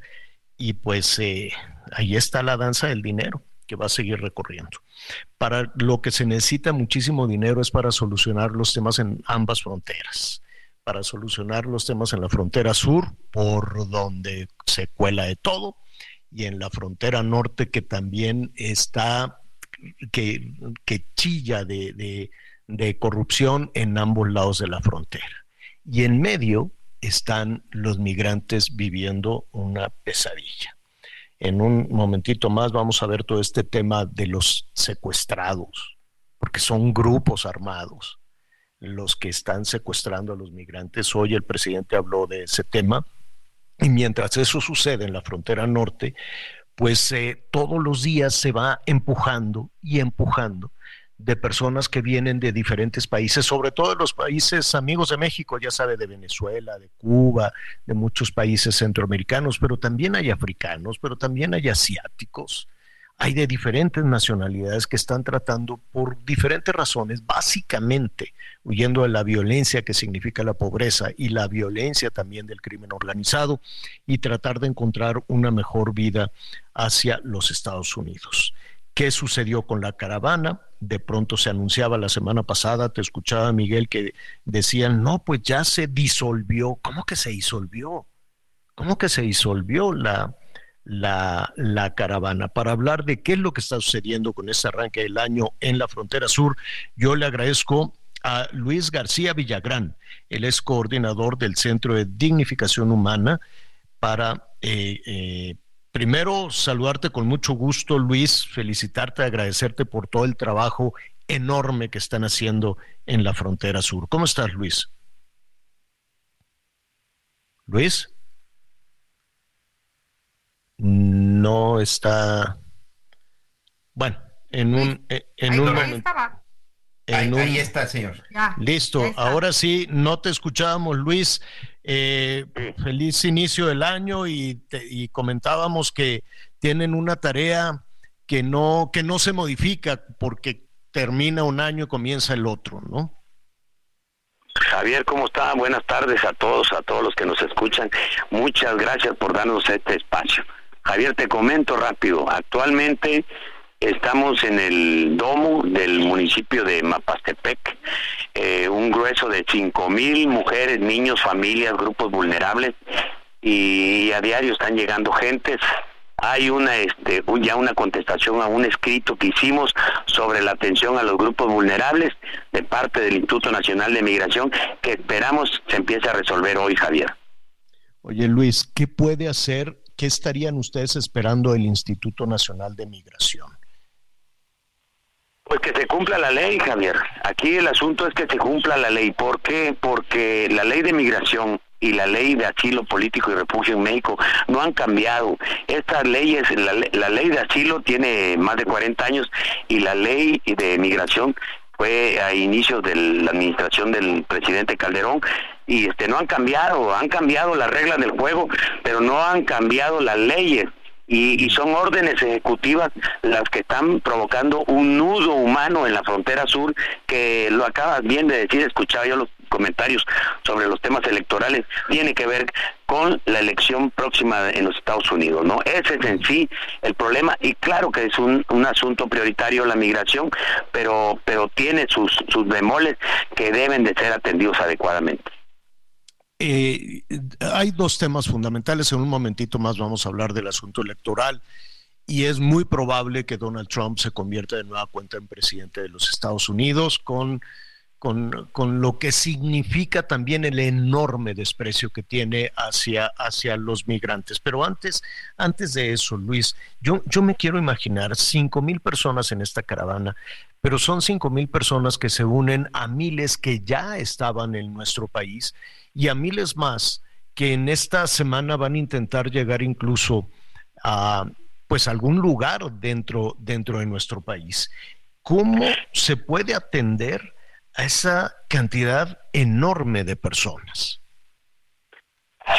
y pues eh, ahí está la danza del dinero que va a seguir recorriendo. Para lo que se necesita muchísimo dinero es para solucionar los temas en ambas fronteras, para solucionar los temas en la frontera sur, por donde se cuela de todo, y en la frontera norte que también está, que, que chilla de, de corrupción en ambos lados de la frontera. Y en medio, están los migrantes viviendo una pesadilla. En un momentito más vamos a ver todo este tema de los secuestrados, porque son grupos armados los que están secuestrando a los migrantes. Hoy el presidente habló de ese tema y mientras eso sucede en la frontera norte, pues eh, todos los días se va empujando y empujando de personas que vienen de diferentes países, sobre todo de los países amigos de México, ya sabe, de Venezuela, de Cuba, de muchos países centroamericanos, pero también hay africanos, pero también hay asiáticos, hay de diferentes nacionalidades que están tratando por diferentes razones, básicamente huyendo de la violencia que significa la pobreza y la violencia también del crimen organizado y tratar de encontrar una mejor vida hacia los Estados Unidos. ¿Qué sucedió con la caravana? De pronto se anunciaba la semana pasada, te escuchaba Miguel que decían, no, pues ya se disolvió. ¿Cómo que se disolvió? ¿Cómo que se disolvió la, la, la, caravana. Para hablar de qué es lo que está sucediendo con este arranque del año en la frontera sur, yo le agradezco a Luis García Villagrán. Él es coordinador del Centro de Dignificación Humana para eh, eh, Primero, saludarte con mucho gusto, Luis, felicitarte, agradecerte por todo el trabajo enorme que están haciendo en la frontera sur. ¿Cómo estás, Luis? Luis. No está. Bueno, en un, en un momento. Ahí, está, señor. Listo, ahora sí, no te escuchábamos, Luis. Eh, feliz inicio del año y, comentábamos que tienen una tarea que no, que no se modifica porque termina un año y comienza el otro, ¿no? Javier, ¿cómo está? Buenas tardes a todos, a todos los que nos escuchan. Muchas gracias por darnos este espacio. Javier, te comento rápido. Actualmente Estamos en el domo del municipio de Mapastepec, eh, un grueso de cinco mil mujeres, niños, familias, grupos vulnerables y a diario están llegando gentes. Hay una este, ya una contestación a un escrito que hicimos sobre la atención a los grupos vulnerables de parte del Instituto Nacional de Migración que esperamos se empiece a resolver hoy, Javier. Oye Luis, ¿qué puede hacer? ¿Qué estarían ustedes esperando del Instituto Nacional de Migración? Pues que se cumpla la ley, Javier. Aquí el asunto es que se cumpla la ley. ¿Por qué? Porque la ley de migración y la ley de asilo político y refugio en México no han cambiado. Estas leyes, la, ley de asilo tiene más de 40 años y la ley de migración fue a inicios de la administración del presidente Calderón y este no han cambiado, han cambiado las reglas del juego, pero no han cambiado las leyes y, son órdenes ejecutivas las que están provocando un nudo humano en la frontera sur que lo acabas bien de decir, escuchaba yo los comentarios sobre los temas electorales, tiene que ver con la elección próxima en los Estados Unidos, ¿no? Ese es en sí el problema y claro que es un, un asunto prioritario la migración, pero pero tiene sus sus bemoles que deben de ser atendidos adecuadamente. Eh, hay dos temas fundamentales. En un momentito más vamos a hablar del asunto electoral y es muy probable que Donald Trump se convierta de nueva cuenta en presidente de los Estados Unidos con, con, con, lo que significa también el enorme desprecio que tiene hacia, hacia los migrantes. Pero antes, antes de eso, Luis, yo, yo me quiero imaginar cinco mil personas en esta caravana, pero son cinco mil personas que se unen a miles que ya estaban en nuestro país y a miles más que en esta semana van a intentar llegar incluso a pues algún lugar dentro, dentro de nuestro país. ¿Cómo se puede atender a esa cantidad enorme de personas?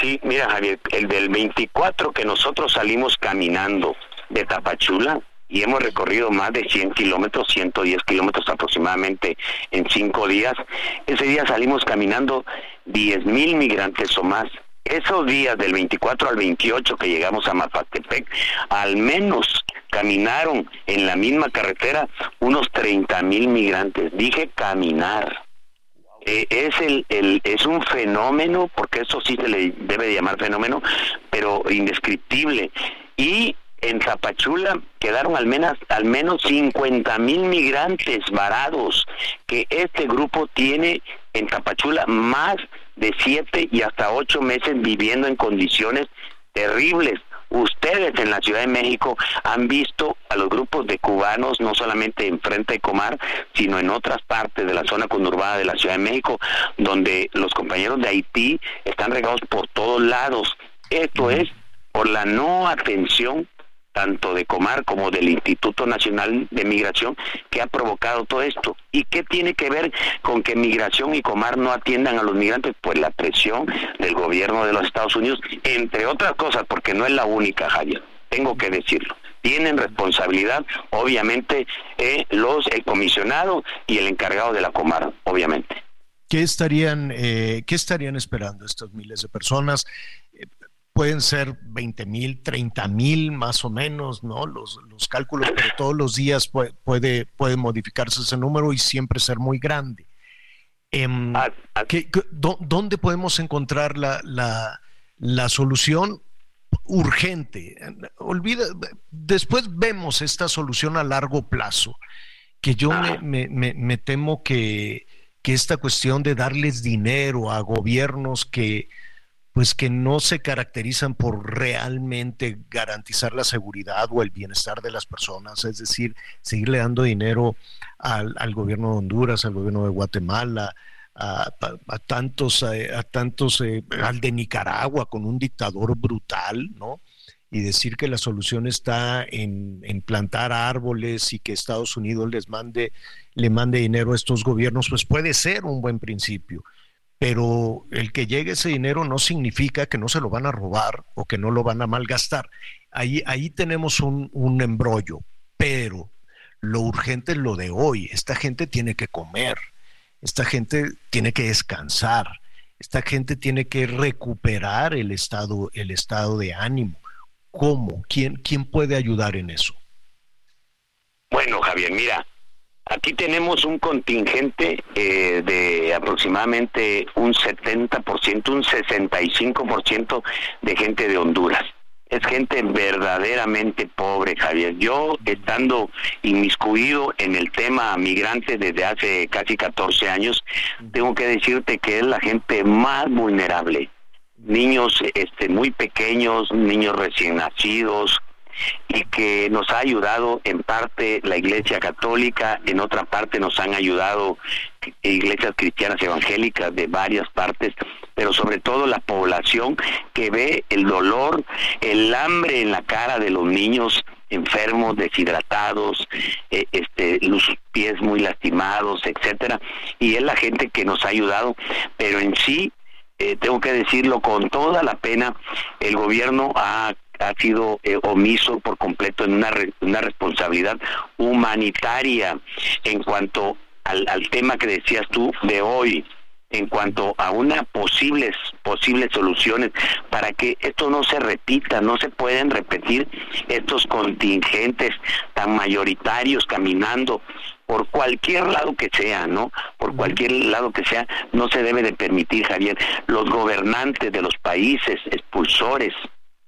Sí, mira Javier, el del 24 que nosotros salimos caminando de Tapachula, y hemos recorrido más de 100 kilómetros, 110 kilómetros aproximadamente en cinco días. Ese día salimos caminando 10 mil migrantes o más. Esos días del 24 al 28 que llegamos a Mapatepec, al menos caminaron en la misma carretera unos 30 mil migrantes. Dije caminar. Eh, es el, es un fenómeno porque eso sí se le debe llamar fenómeno pero indescriptible y en Zapachula quedaron al menos, al menos 50 mil migrantes varados, que este grupo tiene en Zapachula más de siete y hasta ocho meses viviendo en condiciones terribles. Ustedes en la Ciudad de México han visto a los grupos de cubanos, no solamente en frente de Comar, sino en otras partes de la zona conurbada de la Ciudad de México, donde los compañeros de Haití están regados por todos lados. Esto es por la no atención tanto de Comar como del Instituto Nacional de Migración que ha provocado todo esto. ¿Y qué tiene que ver con que Migración y Comar no atiendan a los migrantes? Pues la presión del gobierno de los Estados Unidos, entre otras cosas, porque no es la única, Javier, tengo que decirlo. Tienen responsabilidad, obviamente, eh, los el comisionado y el encargado de la Comar, obviamente. ¿Qué estarían, eh, ¿Qué estarían esperando estos miles de personas? Pueden ser 20 mil, 30 mil más o menos, ¿no? Los, los cálculos, pero todos los días puede, puede, modificarse ese número y siempre ser muy grande. Ah. ¿Dónde podemos encontrar la, la, solución urgente? Olvida, después vemos esta solución a largo plazo, que yo me, me, me, temo que, que esta cuestión de darles dinero a gobiernos que pues que no se caracterizan por realmente garantizar la seguridad o el bienestar de las personas, es decir, seguirle dando dinero al, gobierno de Honduras, al gobierno de Guatemala, a, tantos, a, tantos eh, al de Nicaragua con un dictador brutal, ¿no? Y decir que la solución está en, en plantar árboles y que Estados Unidos les mande, le mande dinero a estos gobiernos, pues puede ser un buen principio pero el que llegue ese dinero no significa que no se lo van a robar o que no lo van a malgastar. Ahí, ahí tenemos un, un embrollo, pero lo urgente es lo de hoy. Esta gente tiene que comer, esta gente tiene que descansar, esta gente tiene que recuperar el estado, el estado de ánimo. ¿Cómo? ¿Quién, quién puede ayudar en eso? Bueno, Javier, mira, Aquí tenemos un contingente eh, de aproximadamente un 70%, un 65% de gente de Honduras. Es gente verdaderamente pobre, Javier. Yo, estando inmiscuido en el tema migrante desde hace casi 14 años, tengo que decirte que es la gente más vulnerable. Niños este, muy pequeños, niños recién nacidos, y que nos ha ayudado en parte la Iglesia Católica, en otra parte nos han ayudado iglesias cristianas evangélicas de varias partes, pero sobre todo la población que ve el dolor, el hambre en la cara de los niños enfermos, deshidratados, eh, este, los pies muy lastimados, etcétera, y es la gente que nos ha ayudado, pero en sí eh, tengo que decirlo con toda la pena, el gobierno ha ha sido eh, omiso por completo en una, una responsabilidad humanitaria en cuanto al, al tema que decías tú de hoy en cuanto a una posibles posibles soluciones para que esto no se repita, no se pueden repetir estos contingentes tan mayoritarios caminando por cualquier lado que sea, ¿no? Por cualquier lado que sea, no se debe de permitir, Javier. Los gobernantes de los países expulsores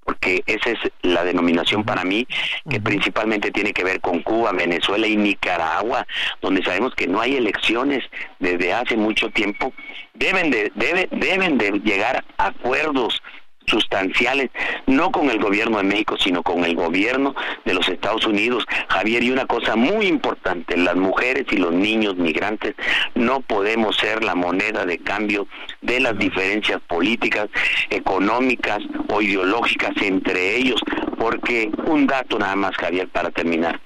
porque esa es la denominación para mí, que principalmente tiene que ver con Cuba, Venezuela y Nicaragua, donde sabemos que no hay elecciones desde hace mucho tiempo, deben de, debe, deben de llegar a acuerdos sustanciales, no con el gobierno de México, sino con el gobierno de los Estados Unidos. Javier, y una cosa muy importante, las mujeres y los niños migrantes no podemos ser la moneda de cambio de las diferencias políticas, económicas o ideológicas entre ellos, porque un dato nada más, Javier, para terminar.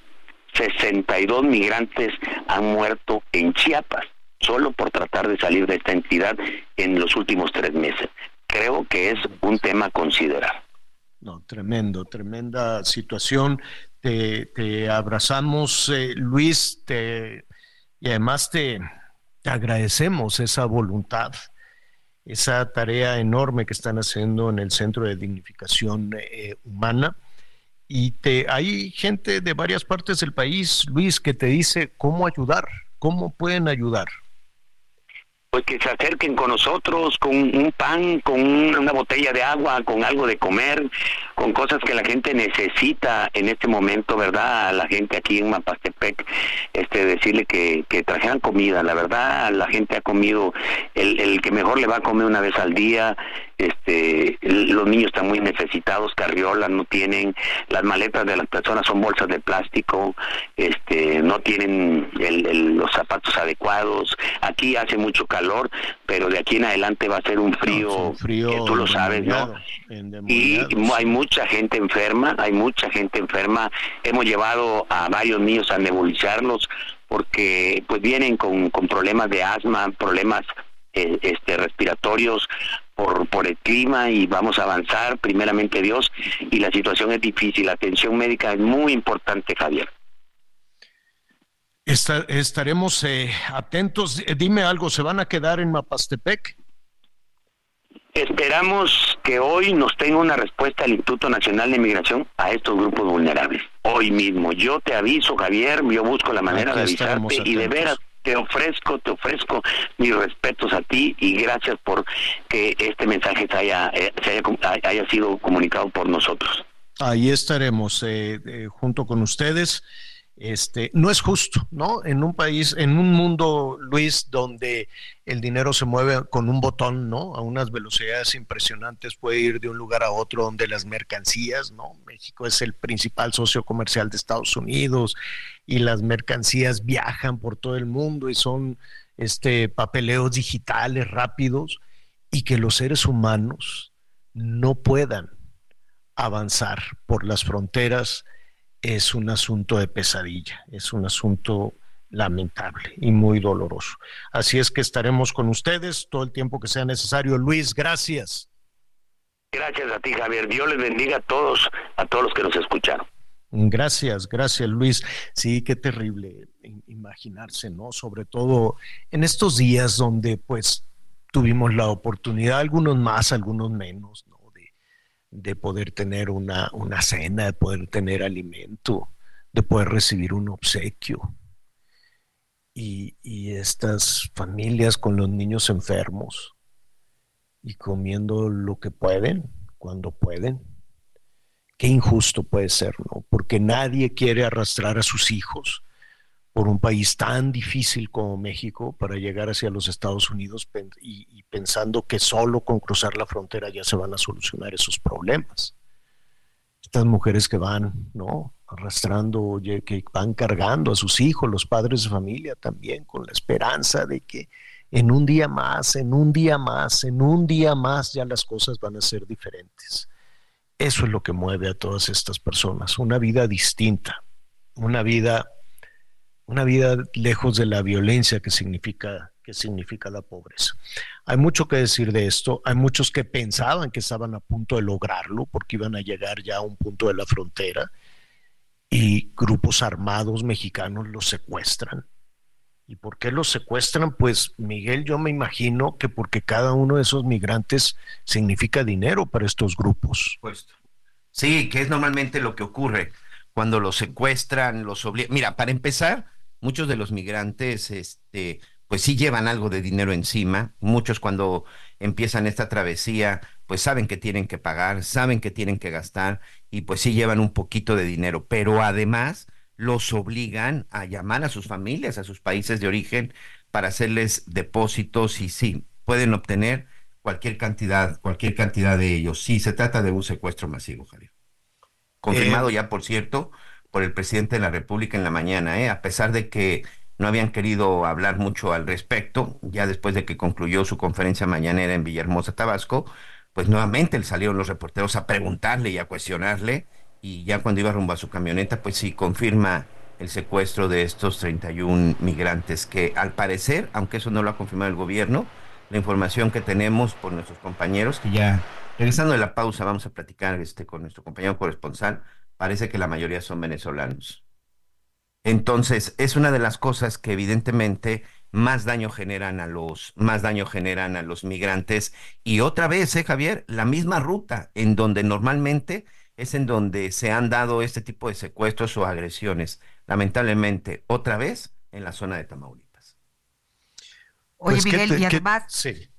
62 migrantes han muerto en Chiapas solo por tratar de salir de esta entidad en los últimos tres meses creo que es un tema a considerar. No, tremendo, tremenda situación. Te, abrazamos, eh, Luis, te, y además te, agradecemos esa voluntad, esa tarea enorme que están haciendo en el Centro de Dignificación eh, Humana. Y te, hay gente de varias partes del país, Luis, que te dice cómo ayudar, cómo pueden ayudar pues que se acerquen con nosotros, con un pan, con una botella de agua, con algo de comer, con cosas que la gente necesita en este momento, ¿verdad? A la gente aquí en Mapastepec, este, decirle que, que trajeran comida, la verdad, la gente ha comido, el, el que mejor le va a comer una vez al día, este los niños están muy necesitados, carriolas no tienen, las maletas de las personas son bolsas de plástico, este no tienen los zapatos adecuados, aquí hace mucho calor, pero de aquí en adelante va a ser un frío, que tú lo sabes, ¿no? Y hay mucha gente enferma, hay mucha gente enferma, hemos llevado a varios niños a nebulizarlos porque pues vienen con, con problemas de asma, problemas eh, este, respiratorios por, por el clima y vamos a avanzar, primeramente Dios, y la situación es difícil, la atención médica es muy importante, Javier. estaremos eh, atentos. Eh, dime algo, ¿se van a quedar en Mapastepec? Esperamos que hoy nos tenga una respuesta el Instituto Nacional de Migración a estos grupos vulnerables. Hoy mismo. Yo te aviso, Javier, yo busco la manera de avisarte y de veras te ofrezco, te ofrezco mis respetos a ti y gracias por que este mensaje haya, eh, haya, sido comunicado por nosotros. Ahí estaremos eh, eh, junto con ustedes. Este, no es justo, ¿no? En un país, en un mundo, Luis, donde el dinero se mueve con un botón, ¿no? A unas velocidades impresionantes, puede ir de un lugar a otro, donde las mercancías, ¿no? México es el principal socio comercial de Estados Unidos y las mercancías viajan por todo el mundo y son este, papeleos digitales rápidos y que los seres humanos no puedan avanzar por las fronteras es un asunto de pesadilla, es un asunto lamentable y muy doloroso. Así es que estaremos con ustedes todo el tiempo que sea necesario. Luis, gracias. Gracias a ti, Javier. Dios les bendiga a todos, a todos los que nos escucharon. Gracias, gracias Luis. Sí, qué terrible imaginarse, ¿no? Sobre todo en estos días donde pues tuvimos la oportunidad, algunos más, algunos menos, ¿no? de poder tener una, una cena, de poder tener alimento, de poder recibir un obsequio. Y, y, estas familias con los niños enfermos y comiendo lo que pueden, cuando pueden. Qué injusto puede ser, ¿no? Porque nadie quiere arrastrar a sus hijos por un país tan difícil como México para llegar hacia los Estados Unidos y, pensando que solo con cruzar la frontera ya se van a solucionar esos problemas. Estas mujeres que van, ¿no? Arrastrando, que van cargando a sus hijos, los padres de familia también, con la esperanza de que en un día más, en un día más, en un día más ya las cosas van a ser diferentes. Eso es lo que mueve a todas estas personas, una vida distinta, una vida una vida lejos de la violencia que significa, que significa la pobreza. Hay mucho que decir de esto, hay muchos que pensaban que estaban a punto de lograrlo porque iban a llegar ya a un punto de la frontera y grupos armados mexicanos los secuestran. ¿Y por qué los secuestran? Pues Miguel, yo me imagino que porque cada uno de esos migrantes significa dinero para estos grupos. Sí, que es normalmente lo que ocurre cuando los secuestran, los obligan. Mira, para empezar, muchos de los migrantes, este, pues sí llevan algo de dinero encima. Muchos cuando empiezan esta travesía, pues saben que tienen que pagar, saben que tienen que gastar y pues sí llevan un poquito de dinero. Pero además los obligan a llamar a sus familias, a sus países de origen, para hacerles depósitos y sí, pueden obtener cualquier cantidad, cualquier cantidad de ellos. Sí, se trata de un secuestro masivo, Javier. Confirmado eh, ya, por cierto, por el presidente de la República en la mañana, ¿eh? a pesar de que no habían querido hablar mucho al respecto, ya después de que concluyó su conferencia mañanera en Villahermosa, Tabasco, pues nuevamente salieron los reporteros a preguntarle y a cuestionarle, y ya cuando iba rumbo a su camioneta, pues sí confirma el secuestro de estos 31 migrantes que al parecer, aunque eso no lo ha confirmado el gobierno, la información que tenemos por nuestros compañeros, que ya regresando de la pausa vamos a platicar este, con nuestro compañero corresponsal, parece que la mayoría son venezolanos. Entonces, es una de las cosas que evidentemente más daño generan a los, más daño generan a los migrantes. Y otra vez, ¿eh, Javier? La misma ruta en donde normalmente es en donde se han dado este tipo de secuestros o agresiones. Lamentablemente, otra vez en la zona de Tamaulipas. Oye, pues, Miguel, y además, sí.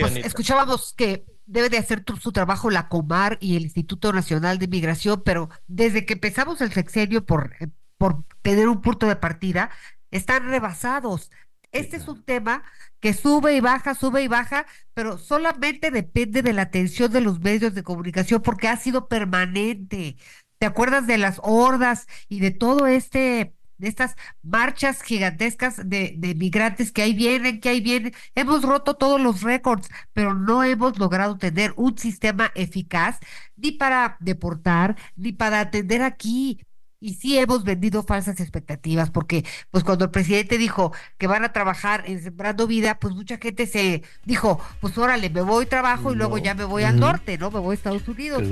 pues, escuchábamos que debe de hacer su trabajo la Comar y el Instituto Nacional de Migración, pero desde que empezamos el sexenio por, eh, por tener un punto de partida, están rebasados. Este es un tema que sube y baja, sube y baja, pero solamente depende de la atención de los medios de comunicación porque ha sido permanente. ¿Te acuerdas de las hordas y de todo este de estas marchas gigantescas de, de, migrantes que ahí vienen, que ahí vienen. Hemos roto todos los récords, pero no hemos logrado tener un sistema eficaz ni para deportar, ni para atender aquí y sí hemos vendido falsas expectativas, porque pues cuando el presidente dijo que van a trabajar en Sembrando Vida, pues mucha gente se dijo, pues órale, me voy trabajo y luego ya me voy al norte, ¿no? Me voy a Estados Unidos.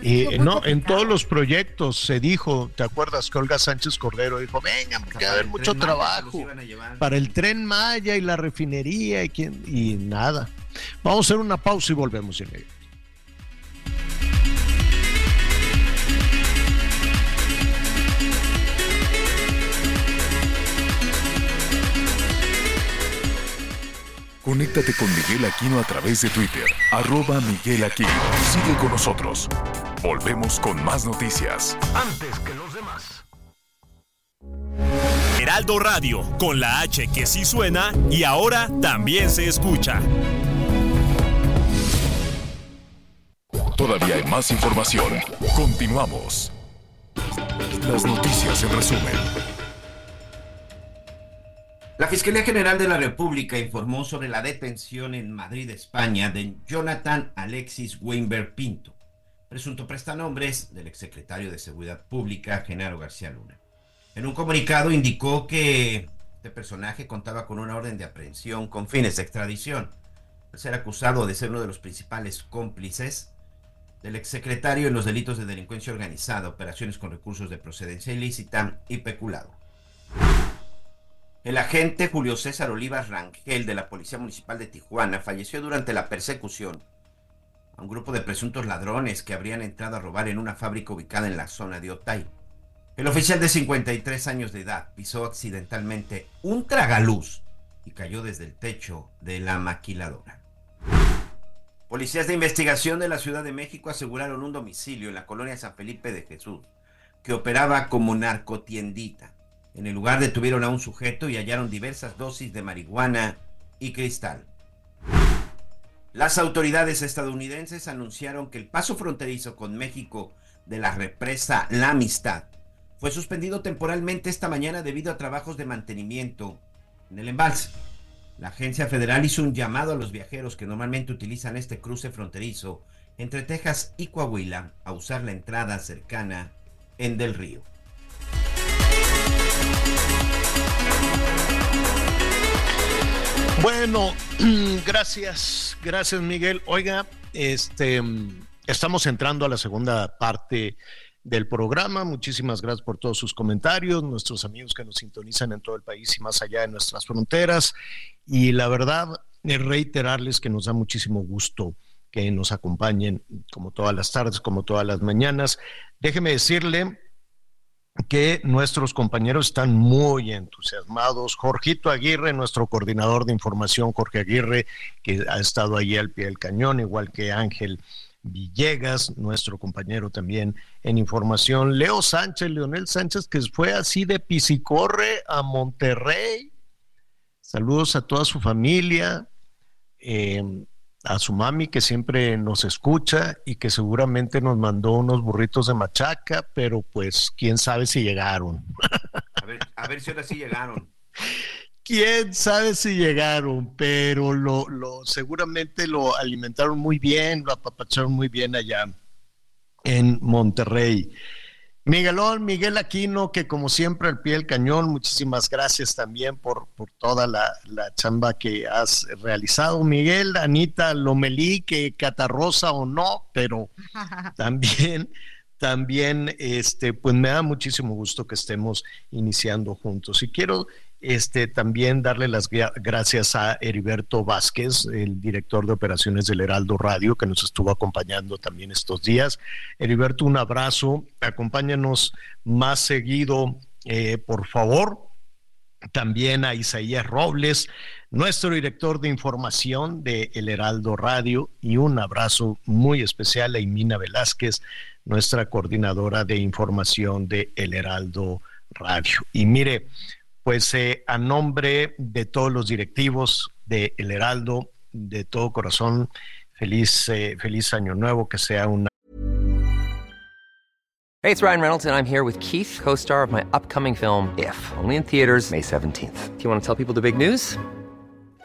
Y, pues, no, en todos los proyectos se dijo, ¿te acuerdas que Olga Sánchez Cordero dijo, venga, porque va a haber mucho trabajo para el tren Maya y la refinería y, quién, y nada. Vamos a hacer una pausa y volvemos en ello. Conéctate con Miguel Aquino a través de Twitter, arroba Miguel Aquino. Sigue con nosotros. Volvemos con más noticias. Antes que los demás. Heraldo Radio, con la H que sí suena y ahora también se escucha. Todavía hay más información. Continuamos. Las noticias en resumen. La Fiscalía General de la República informó sobre la detención en Madrid, España, de Jonathan Alexis Weinberg Pinto, presunto prestanombres del exsecretario de Seguridad Pública, Genaro García Luna. En un comunicado indicó que este personaje contaba con una orden de aprehensión con fines de extradición, al ser acusado de ser uno de los principales cómplices del exsecretario en los delitos de delincuencia organizada, operaciones con recursos de procedencia ilícita y peculado. El agente Julio César Olivas Rangel de la Policía Municipal de Tijuana falleció durante la persecución a un grupo de presuntos ladrones que habrían entrado a robar en una fábrica ubicada en la zona de Otay. El oficial de 53 años de edad pisó accidentalmente un tragaluz y cayó desde el techo de la maquiladora. Policías de investigación de la Ciudad de México aseguraron un domicilio en la colonia San Felipe de Jesús que operaba como narcotiendita. En el lugar detuvieron a un sujeto y hallaron diversas dosis de marihuana y cristal. Las autoridades estadounidenses anunciaron que el paso fronterizo con México de la represa La Amistad fue suspendido temporalmente esta mañana debido a trabajos de mantenimiento en el embalse. La agencia federal hizo un llamado a los viajeros que normalmente utilizan este cruce fronterizo entre Texas y Coahuila a usar la entrada cercana en Del Río. Bueno, gracias, gracias Miguel. Oiga, este, estamos entrando a la segunda parte del programa. Muchísimas gracias por todos sus comentarios, nuestros amigos que nos sintonizan en todo el país y más allá de nuestras fronteras. Y la verdad es reiterarles que nos da muchísimo gusto que nos acompañen como todas las tardes, como todas las mañanas. Déjeme decirle que nuestros compañeros están muy entusiasmados. Jorgito Aguirre, nuestro coordinador de información, Jorge Aguirre, que ha estado ahí al pie del cañón, igual que Ángel Villegas, nuestro compañero también en información. Leo Sánchez, Leonel Sánchez, que fue así de Pisicorre a Monterrey. Saludos a toda su familia. Eh, a su mami que siempre nos escucha y que seguramente nos mandó unos burritos de machaca, pero pues quién sabe si llegaron. A ver, si ahora sí llegaron. Quién sabe si llegaron, pero lo, lo seguramente lo alimentaron muy bien, lo apapacharon muy bien allá en Monterrey. Miguelón, Miguel Aquino, que como siempre al pie del cañón, muchísimas gracias también por, por toda la, chamba que has realizado. Miguel, Anita Lomelí, que catarrosa o no, pero también, también, este, pues me da muchísimo gusto que estemos iniciando juntos. Y quiero este, también darle las gracias a Heriberto Vázquez, el director de operaciones del Heraldo Radio, que nos estuvo acompañando también estos días. Heriberto, un abrazo. Acompáñanos más seguido, eh, por favor. También a Isaías Robles, nuestro director de información de El Heraldo Radio, y un abrazo muy especial a Imina Velázquez, nuestra coordinadora de información de El Heraldo Radio. Y mire, pues eh, a nombre de todos los directivos de El Heraldo, de todo corazón, feliz, eh, feliz año nuevo, que sea una... Hey, it's Ryan Reynolds, and I'm here with Keith, co star of my upcoming film, If, only in theaters, May 17th. Do you want to tell people the big news?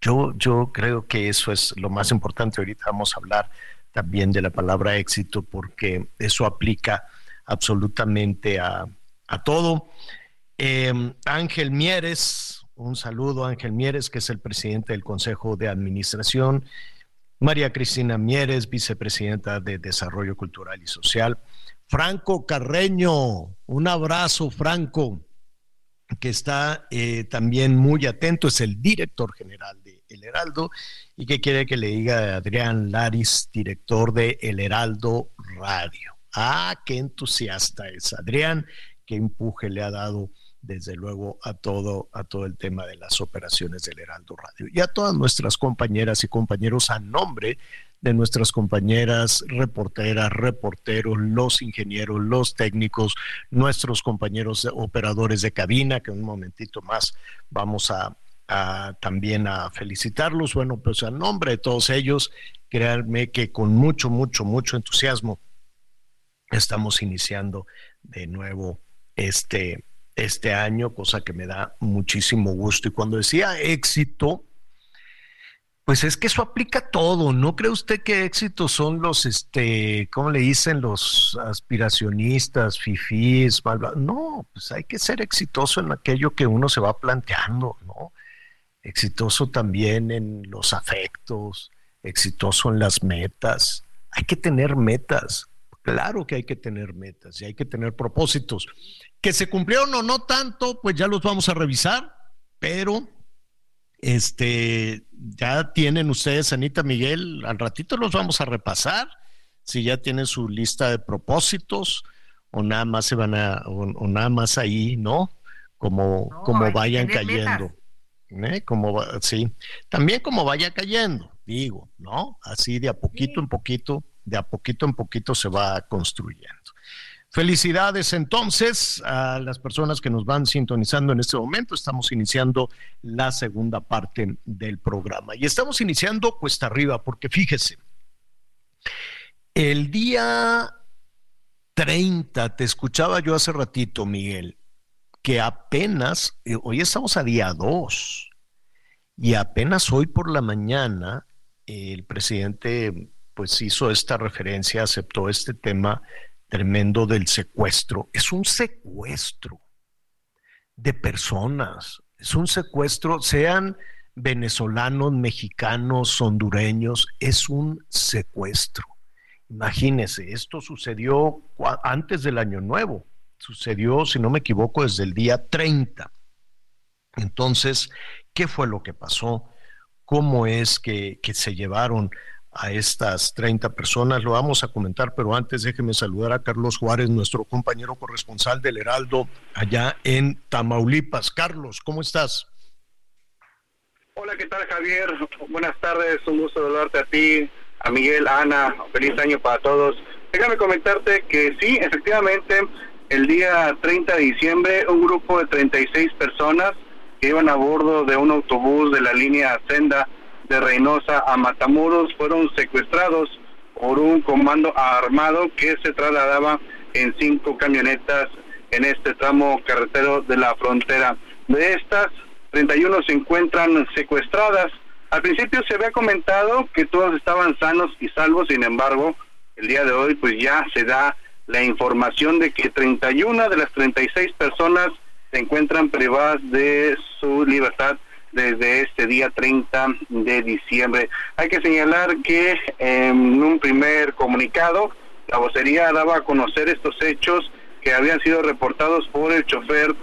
Yo, creo que eso es lo más importante. Ahorita vamos a hablar también de la palabra éxito porque eso aplica absolutamente a, a todo. Eh, Ángel Mieres, un saludo Ángel Mieres, que es el presidente del Consejo de Administración. María Cristina Mieres, vicepresidenta de Desarrollo Cultural y Social. Franco Carreño, un abrazo, Franco que está eh, también muy atento, es el director general de El Heraldo. Y que quiere que le diga Adrián Laris, director de El Heraldo Radio. Ah, qué entusiasta es Adrián, qué empuje le ha dado desde luego a todo, a todo el tema de las operaciones del Heraldo Radio. Y a todas nuestras compañeras y compañeros a nombre de nuestras compañeras reporteras, reporteros, los ingenieros, los técnicos, nuestros compañeros operadores de cabina, que en un momentito más vamos a, a, también a felicitarlos. Bueno, pues a nombre de todos ellos, créanme que con mucho, mucho, mucho entusiasmo estamos iniciando de nuevo este, este año, cosa que me da muchísimo gusto. Y cuando decía éxito, pues es que eso aplica todo. ¿No cree usted que éxito son los, este, ¿cómo le dicen? Los aspiracionistas, fifís, malva? No, pues hay que ser exitoso en aquello que uno se va planteando, ¿no? Exitoso también en los afectos, exitoso en las metas. Hay que tener metas. Claro que hay que tener metas y hay que tener propósitos. Que se cumplieron o no tanto, pues ya los vamos a revisar, pero este, ya tienen ustedes, Anita Miguel, al ratito los vamos a repasar, si ya tienen su lista de propósitos o nada más se van a, o, o nada más ahí, ¿no? Como, No, como vayan cayendo. ¿Eh? Como va- sí, también como vaya cayendo, digo, ¿no? Así de a poquito en poquito, de a poquito en poquito se va construyendo. Felicidades entonces a las personas que nos van sintonizando en este momento. Estamos iniciando la segunda parte del programa y estamos iniciando cuesta arriba porque fíjese, el día 30, te escuchaba yo hace ratito, Miguel, que apenas, eh, hoy estamos a día 2 y apenas hoy por la mañana el presidente pues hizo esta referencia, aceptó este tema tremendo del secuestro. Es un secuestro de personas, es un secuestro, sean venezolanos, mexicanos, hondureños, es un secuestro. Imagínense, esto sucedió antes del Año Nuevo, sucedió, si no me equivoco, desde el día 30. Entonces, ¿qué fue lo que pasó? ¿Cómo es que, que se llevaron a estas 30 personas? Lo vamos a comentar, pero antes déjeme saludar a Carlos Juárez, nuestro compañero corresponsal del Heraldo, allá en Tamaulipas. Carlos, ¿cómo estás? Hola, ¿qué tal Javier? Buenas tardes, un gusto saludarte a ti, a Miguel, a Ana, feliz año para todos. Déjame comentarte que sí, efectivamente, el día 30 de diciembre un grupo de 36 personas que iban a bordo de un autobús de la línea Senda de Reynosa a Matamoros fueron secuestrados por un comando armado que se trasladaba en cinco camionetas en este tramo carretero de la frontera. De estas, 31 se encuentran secuestradas. Al principio se había comentado que todos estaban sanos y salvos, sin embargo, el día de hoy pues ya se da la información de que 31 de las 36 personas se encuentran privadas de su libertad desde este día 30 de diciembre. Hay que señalar que en un primer comunicado la vocería daba a conocer estos hechos que habían sido reportados por el chofer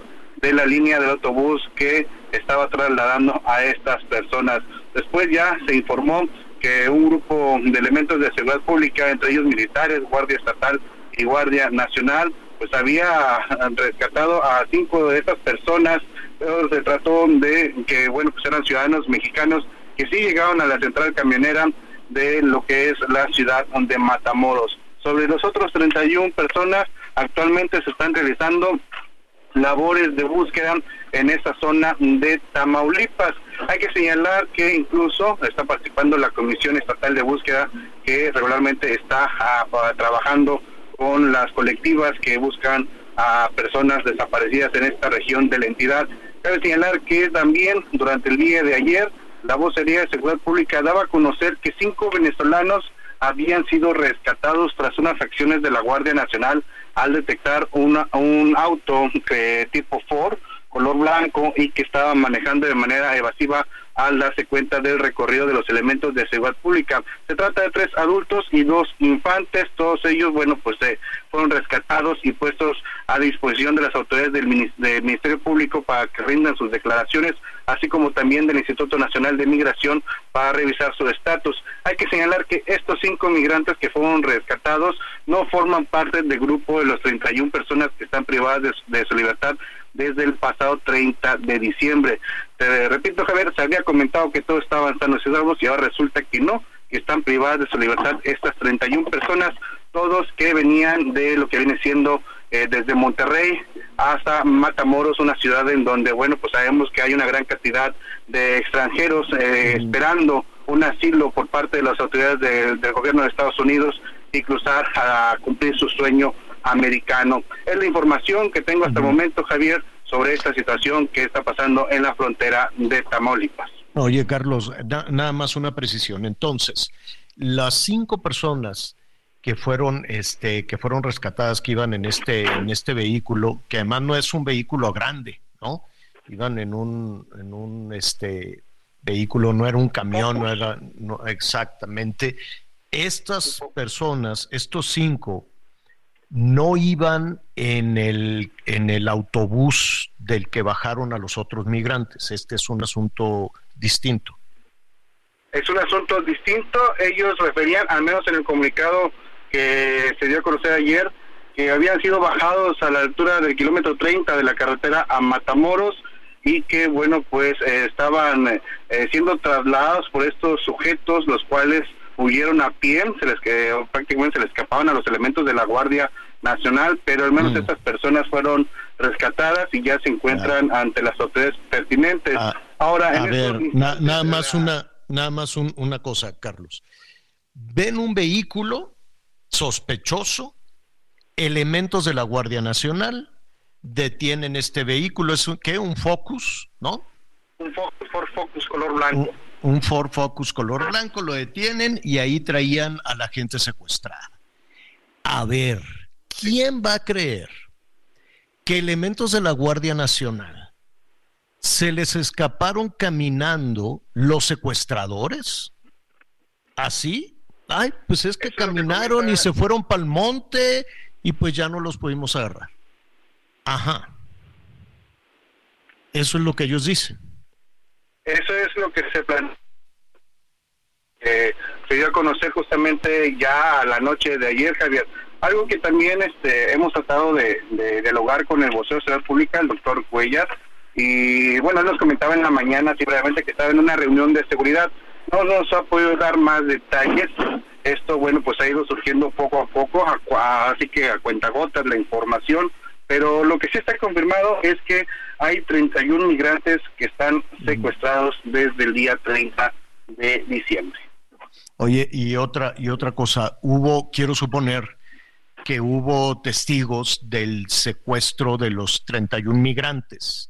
de la línea del autobús que estaba trasladando a estas personas. Después ya se informó que un grupo de elementos de seguridad pública, entre ellos militares, Guardia Estatal y Guardia Nacional, pues había rescatado a cinco de estas personas, pero se trató de que, bueno, pues eran ciudadanos mexicanos que sí llegaron a la central camionera de lo que es la ciudad de Matamoros. Sobre los otros 31 personas, actualmente se están realizando labores de búsqueda en esa zona de Tamaulipas. Hay que señalar que incluso está participando la Comisión Estatal de Búsqueda que regularmente está ah, trabajando con las colectivas que buscan a personas desaparecidas en esta región de la entidad. Cabe señalar que también durante el día de ayer la vocería de seguridad pública daba a conocer que cinco venezolanos habían sido rescatados tras unas acciones de la Guardia Nacional al detectar una, un auto que tipo Ford color blanco y que estaba manejando de manera evasiva al darse cuenta del recorrido de los elementos de seguridad pública. Se trata de tres adultos y dos infantes, todos ellos, bueno, pues eh, fueron rescatados y puestos a disposición de las autoridades del, Ministerio Público para que rindan sus declaraciones, así como también del Instituto Nacional de Migración para revisar su estatus. Hay que señalar que estos cinco migrantes que fueron rescatados no forman parte del grupo de los 31 personas que están privadas de su libertad desde el pasado 30 de diciembre. Te repito, Javier, se había comentado que todo estaba avanzando Ciudad y ahora resulta que no, que están privadas de su libertad estas 31 personas, todos que venían de lo que viene siendo eh, desde Monterrey hasta Matamoros, una ciudad en donde, bueno, pues sabemos que hay una gran cantidad de extranjeros eh, esperando un asilo por parte de las autoridades del gobierno de Estados Unidos y cruzar a cumplir su sueño americano. Es la información que tengo hasta el momento, Javier, sobre esta situación que está pasando en la frontera de Tamaulipas. Oye, Carlos, nada más una precisión. Entonces, las cinco personas que fueron, este, que fueron rescatadas, que iban en este, en este vehículo, que además no es un vehículo grande, ¿no? Iban en un, en un, este, vehículo, no era un camión, no era, no, exactamente. Estas personas, estos cinco, no iban en el, en el autobús del que bajaron a los otros migrantes. Este es un asunto distinto. Es un asunto distinto. Ellos referían, al menos en el comunicado que se dio a conocer ayer, que habían sido bajados a la altura del kilómetro 30 de la carretera a Matamoros y que, bueno, pues eh, estaban eh, siendo trasladados por estos sujetos, los cuales huyeron a pie, se les que prácticamente se les escapaban a los elementos de la Guardia Nacional, pero al menos mm. estas personas fueron rescatadas y ya se encuentran ah. ante las autoridades pertinentes. Ah, Ahora, a ver, nada más una nada más una cosa, Carlos. Ven un vehículo sospechoso, elementos de la Guardia Nacional detienen este vehículo, es un, ¿qué? Un Focus, ¿no? Un Ford Focus color blanco un Ford Focus color blanco, lo detienen y ahí traían a la gente secuestrada. A ver, ¿quién va a creer que elementos de la Guardia Nacional se les escaparon caminando los secuestradores? ¿Así? Ay, pues es que caminaron y se fueron para el monte y pues ya no los pudimos agarrar. Ajá. Eso es lo que ellos dicen. Eso es lo que se plantea. se dio a conocer justamente ya a la noche de ayer, Javier. Algo que también este, hemos tratado de, de dialogar con el vocero de Ciudad Pública, el doctor Cuellas, y bueno, él nos comentaba en la mañana simplemente que estaba en una reunión de seguridad. No nos ha podido dar más detalles. Esto, bueno, pues ha ido surgiendo poco a poco, así que a cuentagotas la información pero lo que sí está confirmado es que hay 31 migrantes que están secuestrados desde el día 30 de diciembre. Oye, y otra y otra cosa, hubo, quiero suponer que hubo testigos del secuestro de los 31 migrantes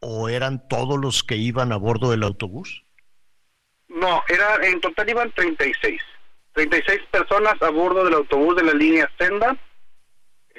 o eran todos los que iban a bordo del autobús? No, era en total iban 36. 36 personas a bordo del autobús de la línea Senda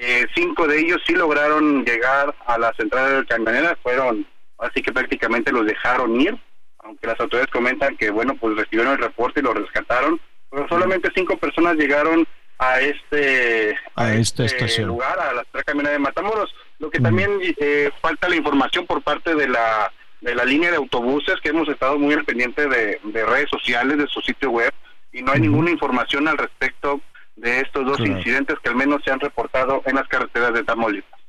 eh, cinco de ellos sí lograron llegar a la central de camionera, fueron, así que prácticamente los dejaron ir, aunque las autoridades comentan que, bueno, pues recibieron el reporte y lo rescataron, pero solamente cinco personas llegaron a este, a, este lugar, a la central camionera de Matamoros. Lo que también eh, falta la información por parte de la de la línea de autobuses que hemos estado muy al pendiente de, de redes sociales, de su sitio web, y no hay ninguna información al respecto de estos dos Claro. incidentes que al menos se han reportado en las carreteras de Tamaulipas.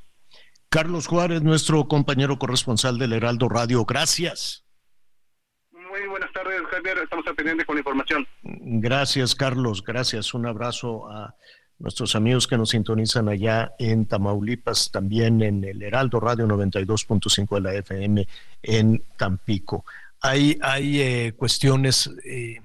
Carlos Juárez, nuestro compañero corresponsal del Heraldo Radio, gracias. Muy buenas tardes, Javier. Estamos al pendiente con la información. Gracias, Carlos. Gracias. Un abrazo a nuestros amigos que nos sintonizan allá en Tamaulipas, también en el Heraldo Radio 92.5 de la FM en Tampico. Hay, hay eh, cuestiones. eh,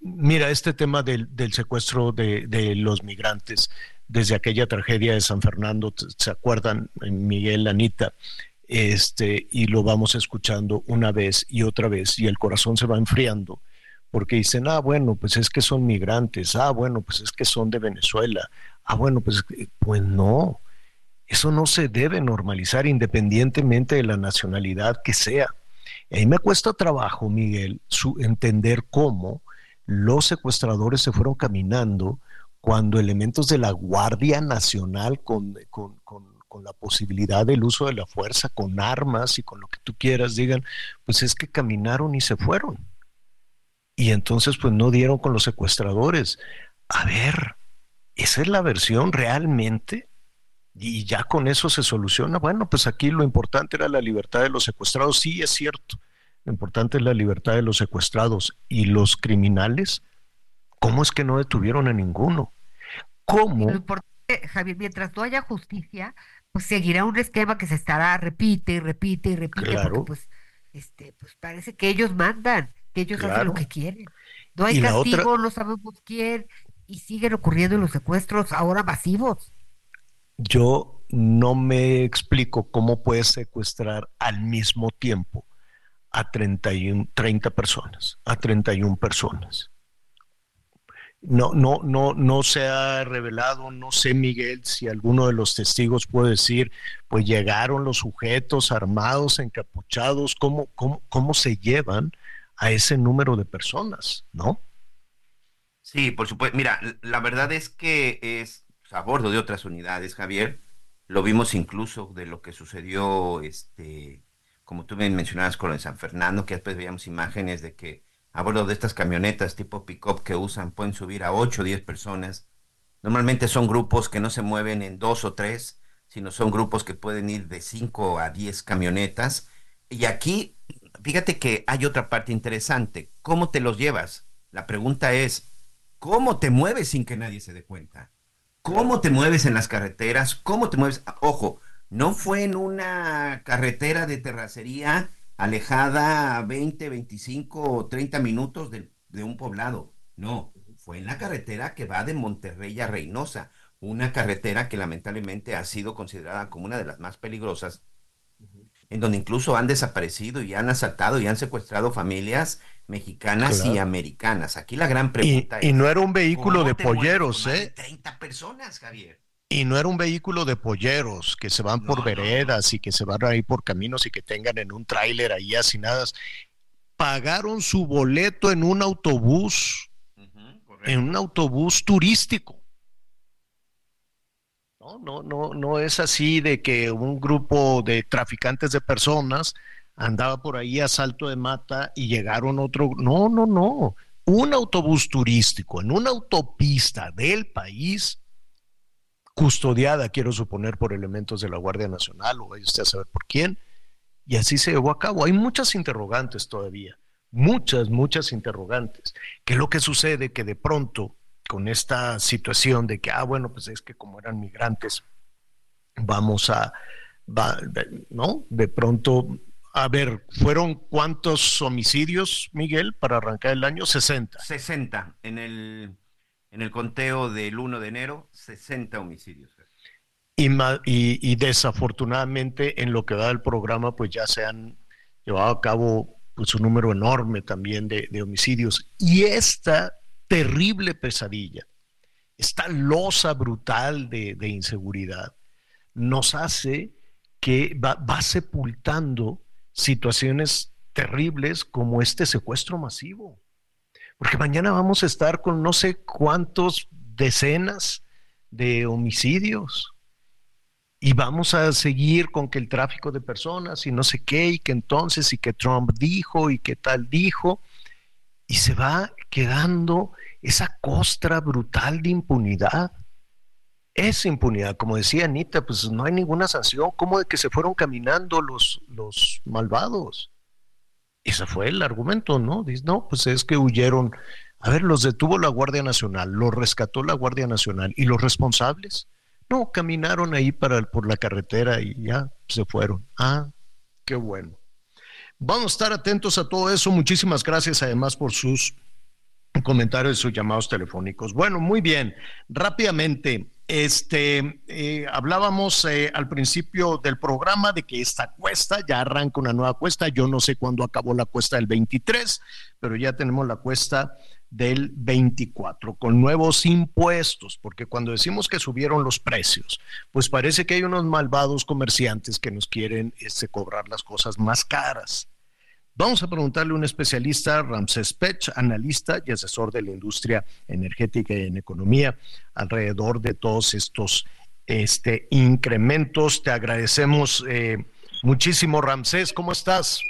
mira, este tema del, secuestro de, los migrantes desde aquella tragedia de San Fernando, ¿se acuerdan, Miguel, Anita? Este, y lo vamos escuchando una vez y otra vez, y el corazón se va enfriando porque dicen, ah, bueno, pues es que son migrantes, ah, bueno, pues es que son de Venezuela, ah, bueno, pues, eh, pues no, eso no se debe normalizar independientemente de la nacionalidad que sea. Y ahí me cuesta trabajo, Miguel, su, entender cómo los secuestradores se fueron caminando cuando elementos de la Guardia Nacional con, con, con, la posibilidad del uso de la fuerza, con armas y con lo que tú quieras, digan, pues es que caminaron y se fueron y entonces pues no dieron con los secuestradores. A ver, esa es la versión realmente y ya con eso se soluciona. Bueno, pues aquí lo importante era la libertad de los secuestrados, sí es cierto. Lo importante es la libertad de los secuestrados y los criminales. ¿Cómo es que no detuvieron a ninguno? ¿Cómo? Lo importante, Javier, mientras no haya justicia, pues seguirá un esquema que se estará repite y repite y repite, Claro. porque pues, este, pues parece que ellos mandan, que ellos hacen lo que quieren. No hay castigo, otra- no sabemos quién, y siguen ocurriendo los secuestros ahora masivos. Yo no me explico cómo puedes secuestrar al mismo tiempo a 31, 30 personas, a 31 personas. No, no, no, no se ha revelado, no sé, Miguel, si alguno de los testigos puede decir, pues llegaron los sujetos armados, encapuchados, ¿cómo, cómo, cómo se llevan a ese número de personas? ¿No? Sí, por supuesto. Mira, la verdad es que es a bordo de otras unidades, Javier. Lo vimos incluso de lo que sucedió, este, como tú me mencionabas con lo de San Fernando, que después veíamos imágenes de que a bordo de estas camionetas tipo pick-up que usan pueden subir a 8 o 10 personas. Normalmente son grupos que no se mueven en dos o tres, sino son grupos que pueden ir de 5 a 10 camionetas. Y aquí, fíjate que hay otra parte interesante. ¿Cómo te los llevas? La pregunta es, ¿cómo te mueves sin que nadie se dé cuenta? ¿Cómo te mueves en las carreteras? ¿Cómo te mueves? Ojo, no fue en una carretera de terracería alejada a 20, 25 o 30 minutos de, de un poblado. No, fue en la carretera que va de Monterrey a Reynosa, una carretera que lamentablemente ha sido considerada como una de las más peligrosas, en donde incluso han desaparecido y han asaltado y han secuestrado familias mexicanas y americanas. Aquí la gran Y, pregunta y es, no era un vehículo ¿cómo de polleros, ¿eh? de 30 personas, Javier. Y no era un vehículo de polleros que se van por no, veredas y que se van ahí por caminos y que tengan en un tráiler ahí hacinadas. Pagaron su boleto en un autobús, en un autobús turístico. No, no, no, no es así de que un grupo de traficantes de personas andaba por ahí a salto de mata y llegaron otro. No, no, no. Un autobús turístico en una autopista del país custodiada, quiero suponer, por elementos de la Guardia Nacional o vaya usted a saber por quién. Y así se llevó a cabo. Hay muchas interrogantes todavía, muchas, muchas interrogantes. ¿Qué es lo que sucede? Que de pronto, con esta situación de que, ah, bueno, pues es que como eran migrantes, vamos a, ¿no? De pronto, a ver, ¿fueron cuántos homicidios, Miguel, para arrancar el año? 60. 60 en el, en el conteo del 1 de enero, 60 homicidios. Y, y, desafortunadamente en lo que va del programa pues ya se han llevado a cabo pues un número enorme también de, homicidios. Y esta terrible pesadilla, esta losa brutal de, inseguridad, nos hace que va sepultando situaciones terribles como este secuestro masivo. Porque mañana vamos a estar con no sé cuántos decenas de homicidios. y vamos a seguir con que el tráfico de personas y no sé qué, y que entonces, y que Trump dijo, y que tal dijo, y se va quedando esa costra brutal de impunidad. Esa impunidad, como decía Anita, pues no hay ninguna sanción, ¿cómo de que se fueron caminando los, los malvados? Ese fue el argumento, ¿no? Dice, no, pues es que huyeron. A ver, los detuvo la Guardia Nacional, los rescató la Guardia Nacional. ¿Y los responsables? No, caminaron ahí para, por la carretera y ya se fueron. Ah, qué bueno. Vamos a estar atentos a todo eso. Muchísimas gracias además por sus comentarios y sus llamados telefónicos. Bueno, muy bien. Rápidamente, este, eh, hablábamos eh, al principio del programa de que esta cuesta ya arranca una nueva cuesta. Yo no sé cuándo acabó la cuesta del 23, pero ya tenemos la cuesta del 24 con nuevos impuestos, porque cuando decimos que subieron los precios, pues parece que hay unos malvados comerciantes que nos quieren este, cobrar las cosas más caras. Vamos a preguntarle a un especialista, Ramses Pech, analista y asesor de la industria energética y en economía, alrededor de todos estos este, incrementos. Te agradecemos eh, muchísimo, Ramsés. ¿Cómo estás?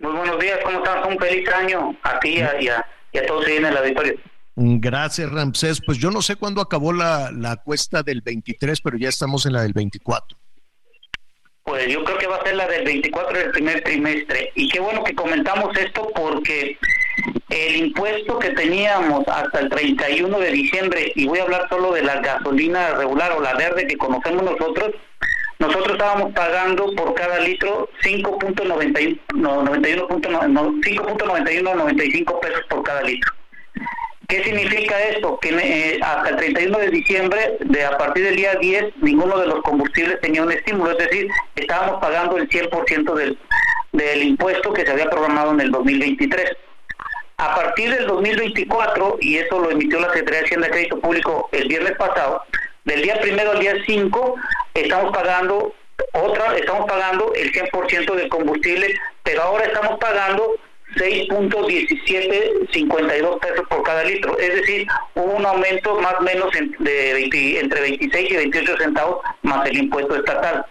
Muy buenos días, ¿cómo estás? Un feliz año a ti y a, y a todos en el auditorio. Gracias, Ramsés. Pues yo no sé cuándo acabó la, la cuesta del 23, pero ya estamos en la del 24. Pues yo creo que va a ser la del 24 del primer trimestre. Y qué bueno que comentamos esto porque el impuesto que teníamos hasta el 31 de diciembre, y voy a hablar solo de la gasolina regular o la verde que conocemos nosotros, nosotros estábamos pagando por cada litro 5.91 no, 5.91 pesos por cada litro. ¿Qué significa esto? Que eh, hasta el 31 de diciembre, de a partir del día 10, ninguno de los combustibles tenía un estímulo, es decir, estábamos pagando el 100% del, del impuesto que se había programado en el 2023. A partir del 2024, y eso lo emitió la Secretaría de Hacienda de Crédito Público el viernes pasado, del día primero al día 5 estamos pagando otra, estamos pagando el 100% del combustible, pero ahora estamos pagando 6.1752 pesos por cada litro, es decir, hubo un aumento más o menos de entre 26 y 28 centavos más el impuesto estatal.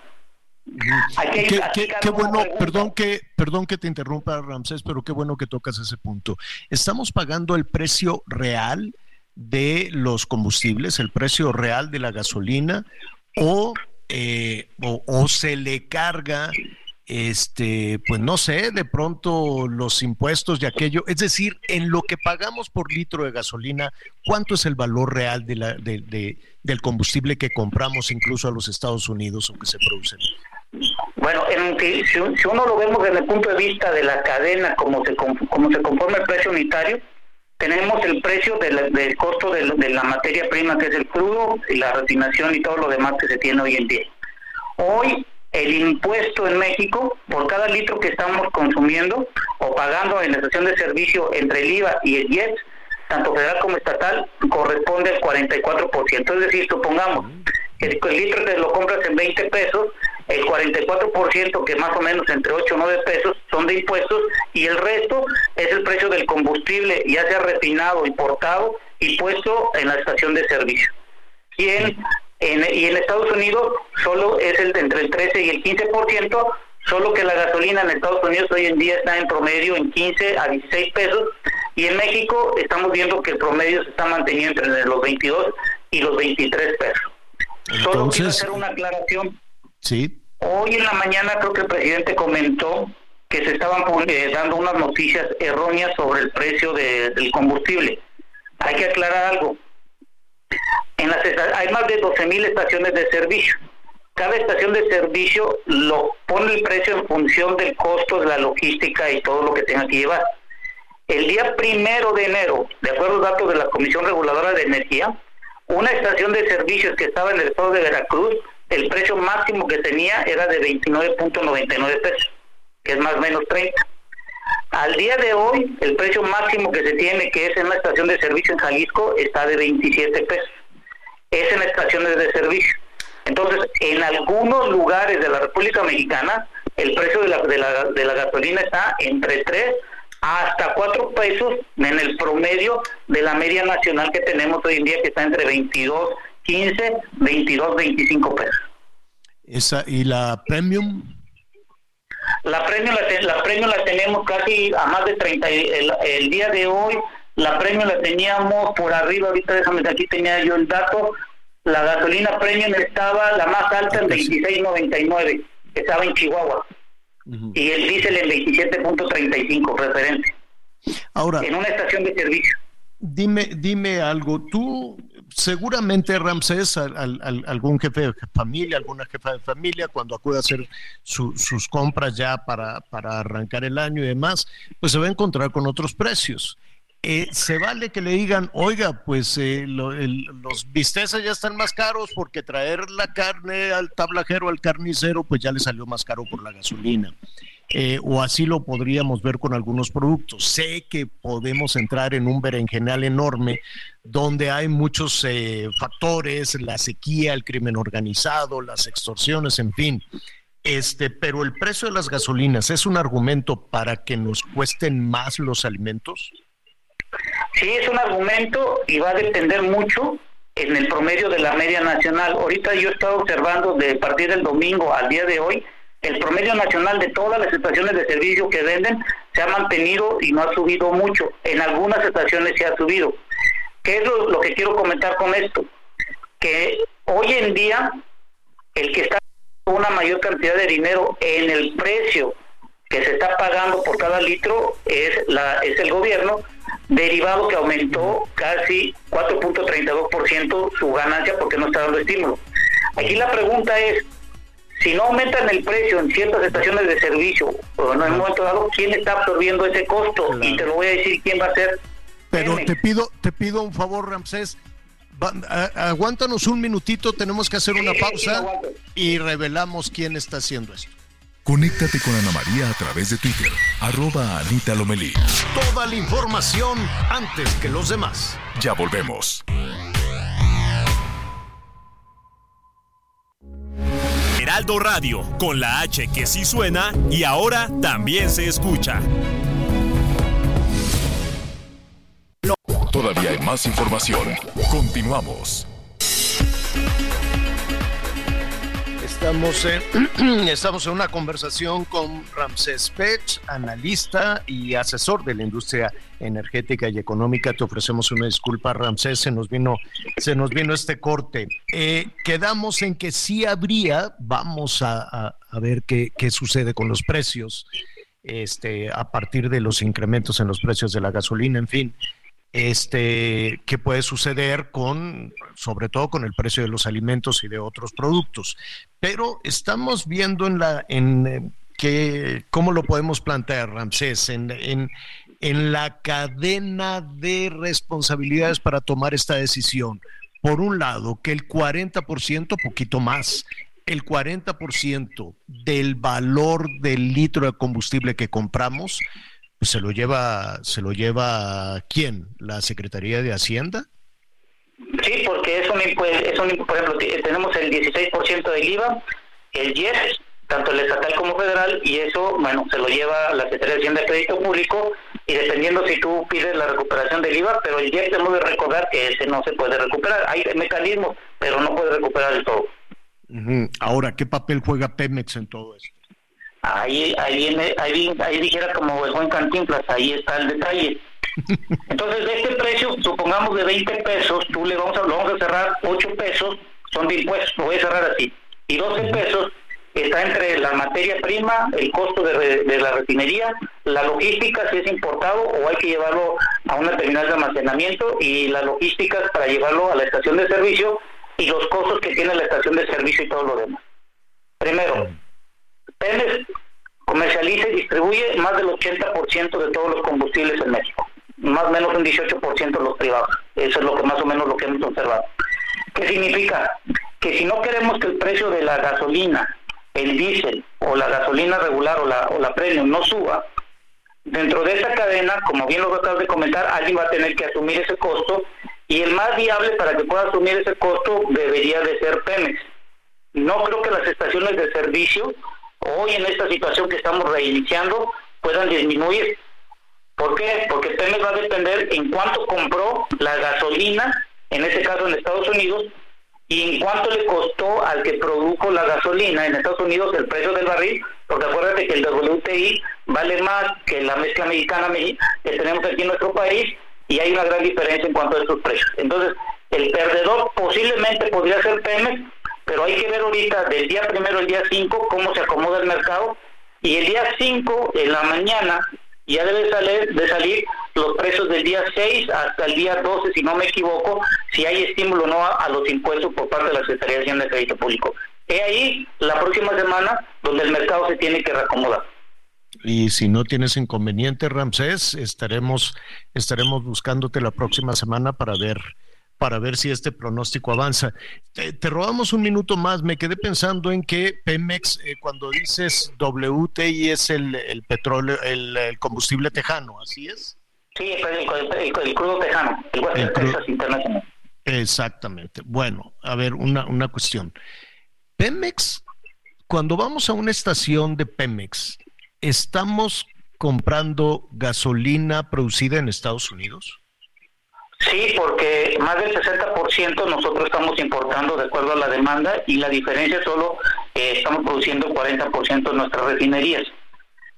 qué, bueno, perdón que, perdón que te interrumpa Ramsés, pero qué bueno que tocas ese punto. Estamos pagando el precio real de los combustibles, el precio real de la gasolina, o, eh, o, se le carga, este, pues no sé, de pronto los impuestos de aquello, es decir, en lo que pagamos por litro de gasolina, ¿cuánto es el valor real de la, de, del combustible que compramos incluso a los Estados Unidos o que se produce? Bueno, en, si, si, uno lo vemos desde el punto de vista de la cadena, como se, como se conforma el precio unitario, tenemos el precio del, del costo de, la materia prima, que es el crudo, y la refinación y todo lo demás que se tiene hoy en día. Hoy el impuesto en México por cada litro que estamos consumiendo o pagando en la estación de servicio entre el IVA y el IES, tanto federal como estatal, corresponde al 44%. Es decir, supongamos que el litro te lo compras en 20 pesos, el 44% que más o menos entre 8 o 9 pesos son de impuestos y el resto es el precio del combustible, ya sea refinado, importado y puesto en la estación de servicio. Y en, y en Estados Unidos solo es el de entre el 13 y el 15%, solo que la gasolina en Estados Unidos hoy en día está en promedio en 15 a 16 pesos y en México estamos viendo que el promedio se está manteniendo entre los 22 y los 23 pesos. Solo quiero hacer una aclaración. Sí. Hoy en la mañana creo que el presidente comentó que se estaban eh, dando unas noticias erróneas sobre el precio del combustible. Hay que aclarar algo. En las, hay más de 12.000 estaciones de servicio. Cada estación de servicio lo pone el precio en función del costo de la logística y todo lo que tenga que llevar. El día primero de enero, de acuerdo a los datos de la Comisión Reguladora de Energía, una estación de servicios que estaba en el estado de Veracruz, el precio máximo que tenía era de 29.99 pesos, que es más o menos 30. Al día de hoy, el precio máximo que se tiene, que es en la estación de servicio en Jalisco, está de 27 pesos. Es en estaciones de servicio. Entonces, en algunos lugares de la República Mexicana, el precio de la, de la, de la gasolina está entre 3 hasta 4 pesos en el promedio de la media nacional que tenemos hoy en día, que está entre 22, 15, 22, 25 pesos. Esa, ¿Y la premium? La premium la, la premium la tenemos casi a más de 30. El, el, día de hoy, la premium la teníamos por arriba. Ahorita déjame aquí tenía yo el dato. La gasolina premium estaba la más alta en 26.99. Estaba en Chihuahua. Y el diésel en 27.35, referente. Ahora. En una estación de servicio. Dime, dime algo. Tú seguramente Ramsés, algún jefe de familia, alguna jefa de familia, cuando acude a hacer sus compras ya para, para, arrancar el año y demás, pues se va a encontrar con otros precios. Eh, se vale que le digan, oiga, pues eh, los bisteces ya están más caros porque traer la carne al tablajero, al carnicero, pues ya le salió más caro por la gasolina. Eh, o así lo podríamos ver con algunos productos. Sé que podemos entrar en un berenjenal enorme donde hay muchos eh, factores, la sequía, el crimen organizado, las extorsiones, en fin. Este, pero el precio de las gasolinas es un argumento para que nos cuesten más los alimentos. Sí, es un argumento y va a depender mucho en el promedio de la media nacional. Ahorita yo he estado observando de partir del domingo al día de hoy el promedio nacional de todas las estaciones de servicio que venden se ha mantenido y no ha subido mucho. En algunas estaciones se ha subido. ¿Qué es lo, que quiero comentar con esto? Que hoy en día el que está una mayor cantidad de dinero en el precio que se está pagando por cada litro es la es el gobierno derivado que aumentó casi 4.32% su ganancia porque no está dando estímulo. Aquí la pregunta es si no aumentan el precio en ciertas estaciones de servicio o en un momento dado, ¿quién está absorbiendo ese costo? Y te lo voy a decir quién va a ser. Pero te pido, te pido un favor, Ramsés. aguántanos un minutito, tenemos que hacer una pausa y revelamos quién está haciendo esto. Conéctate con Ana María a través de Twitter, arroba Anita Lomelí. Toda la información antes que los demás. Ya volvemos. Heraldo Radio, con la H que sí suena y ahora también se escucha. Todavía hay más información. Continuamos. Estamos en, estamos en una conversación con Ramsés Pech, analista y asesor de la industria energética y económica. Te ofrecemos una disculpa, Ramsés, se nos vino, se nos vino este corte. Eh, quedamos en que sí habría, vamos a, ver qué, qué, sucede con los precios este, a partir de los incrementos en los precios de la gasolina, en fin este, qué puede suceder con, sobre todo con el precio de los alimentos y de otros productos. Pero estamos viendo en la, en eh, que, cómo lo podemos plantear, Ramsés, en, en, en la cadena de responsabilidades para tomar esta decisión. Por un lado, que el 40%, poquito más, el 40% del valor del litro de combustible que compramos pues se lo lleva, se lo lleva quién, la Secretaría de Hacienda. Sí, porque es un, es un por ejemplo, tenemos el 16% del IVA, el IES, tanto el estatal como federal, y eso, bueno, se lo lleva la Secretaría de Hacienda de Crédito Público, y dependiendo si tú pides la recuperación del IVA, pero el IES tenemos que recordar que ese no se puede recuperar. Hay mecanismos, pero no puede recuperar del todo. Ahora, ¿qué papel juega Pemex en todo esto? Ahí, ahí, viene, ahí, ahí dijera como el buen Cantinflas, ahí está el detalle. Entonces, de este precio, supongamos de 20 pesos, tú le vamos a, lo vamos a cerrar 8 pesos, son de impuestos, lo voy a cerrar así, y 12 pesos está entre la materia prima, el costo de, de, la refinería, la logística si es importado o hay que llevarlo a una terminal de almacenamiento y las logísticas para llevarlo a la estación de servicio y los costos que tiene la estación de servicio y todo lo demás. Primero, Pemex comercializa y distribuye más del 80% de todos los combustibles en México, más o menos un 18% los privados. Eso es lo que más o menos lo que hemos observado. ¿Qué significa? Que si no queremos que el precio de la gasolina, el diésel o la gasolina regular o la, o la premium no suba, dentro de esa cadena, como bien lo acabas de comentar, alguien va a tener que asumir ese costo y el más viable para que pueda asumir ese costo debería de ser Pemex. No creo que las estaciones de servicio hoy en esta situación que estamos reiniciando puedan disminuir. ¿Por qué? Porque Pemex va a depender en cuánto compró la gasolina, en este caso en Estados Unidos, y en cuánto le costó al que produjo la gasolina en Estados Unidos el precio del barril, porque acuérdate que el WTI vale más que la mezcla mexicana que tenemos aquí en nuestro país y hay una gran diferencia en cuanto a estos precios. Entonces, el perdedor posiblemente podría ser Pemex, pero hay que ver ahorita del día primero al día 5 cómo se acomoda el mercado y el día 5 en la mañana ya debe salir, de salir los precios del día 6 hasta el día 12, si no me equivoco, si hay estímulo o no a, los impuestos por parte de la Secretaría de Hacienda de Crédito Público. Es ahí la próxima semana donde el mercado se tiene que reacomodar. Y si no tienes inconveniente, Ramsés, estaremos, estaremos buscándote la próxima semana para ver para ver si este pronóstico avanza. Te, robamos un minuto más. Me quedé pensando en que Pemex, eh, cuando dices WTI es el, el petróleo, el, combustible tejano, ¿así es? Sí, el, crudo tejano, el, crudo, Internacional. Exactamente. Bueno, a ver, una, una cuestión. Pemex, cuando vamos a una estación de Pemex, ¿estamos comprando gasolina producida en Estados Unidos? Sí, porque más del 60% nosotros estamos importando de acuerdo a la demanda y la diferencia solo eh, estamos produciendo 40% en nuestras refinerías.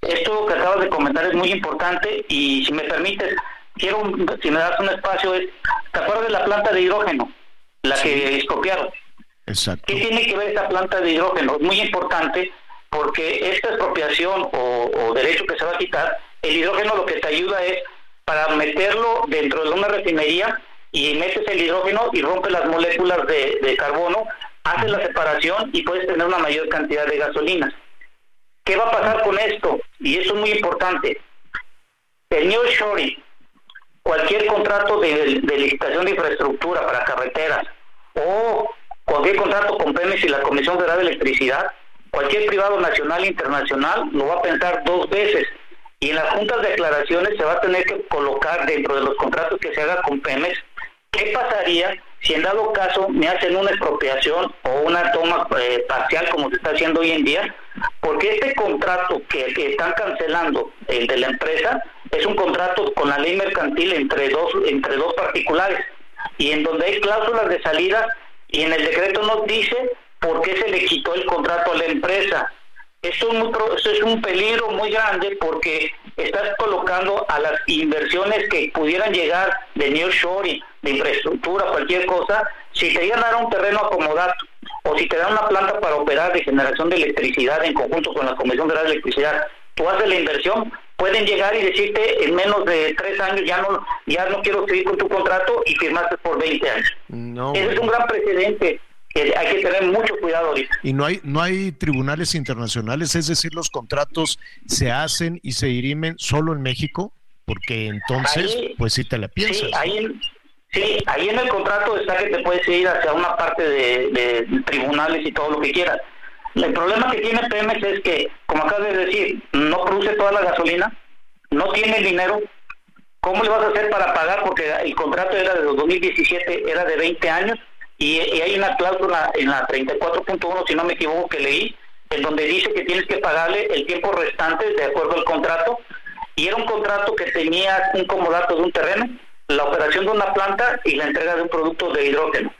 Esto que acabas de comentar es muy importante y si me permites, quiero, si me das un espacio, es, ¿te acuerdas de la planta de hidrógeno? La que expropiaron. Exacto. ¿Qué tiene que ver esta planta de hidrógeno? Es muy importante porque esta expropiación o, o derecho que se va a quitar, el hidrógeno lo que te ayuda es para meterlo dentro de una refinería y metes el hidrógeno y rompe las moléculas de, carbono, haces la separación y puedes tener una mayor cantidad de gasolinas. ¿Qué va a pasar con esto? Y eso es muy importante. El New Shoring, cualquier contrato de, licitación de infraestructura para carreteras o cualquier contrato con Pemex y la Comisión Federal de Electricidad, cualquier privado nacional e internacional lo va a pensar dos veces y en las juntas de declaraciones se va a tener que colocar dentro de los contratos que se haga con Pemex qué pasaría si en dado caso me hacen una expropiación o una toma eh, parcial como se está haciendo hoy en día, porque este contrato que, están cancelando, el de la empresa, es un contrato con la ley mercantil entre dos, entre dos particulares y en donde hay cláusulas de salida y en el decreto nos dice por qué se le quitó el contrato a la empresa esto es, un peligro muy grande porque estás colocando a las inversiones que pudieran llegar de New Shoring, de infraestructura, cualquier cosa, si te iban a dar un terreno acomodado o si te dan una planta para operar de generación de electricidad en conjunto con la Comisión de la Electricidad, tú haces la inversión, pueden llegar y decirte en menos de tres años ya no ya no quiero seguir con tu contrato y firmaste por 20 años. Ese es un gran precedente hay que tener mucho cuidado ahorita. Y no hay, no hay tribunales internacionales, es decir, los contratos se hacen y se dirimen solo en México, porque entonces, pues sí te la piensas. Sí ahí, sí, ahí en el contrato está que te puedes ir hacia una parte de, tribunales y todo lo que quieras. El problema que tiene Pemex es que, como acabas de decir, no produce toda la gasolina, no tiene el dinero. ¿Cómo le vas a hacer para pagar? Porque el contrato era de 2017, era de 20 años y, hay una cláusula en la 34.1, si no me equivoco, que leí, en donde dice que tienes que pagarle el tiempo restante de acuerdo al contrato, y era un contrato que tenía un comodato de un terreno, la operación de una planta y la entrega de un producto de hidrógeno.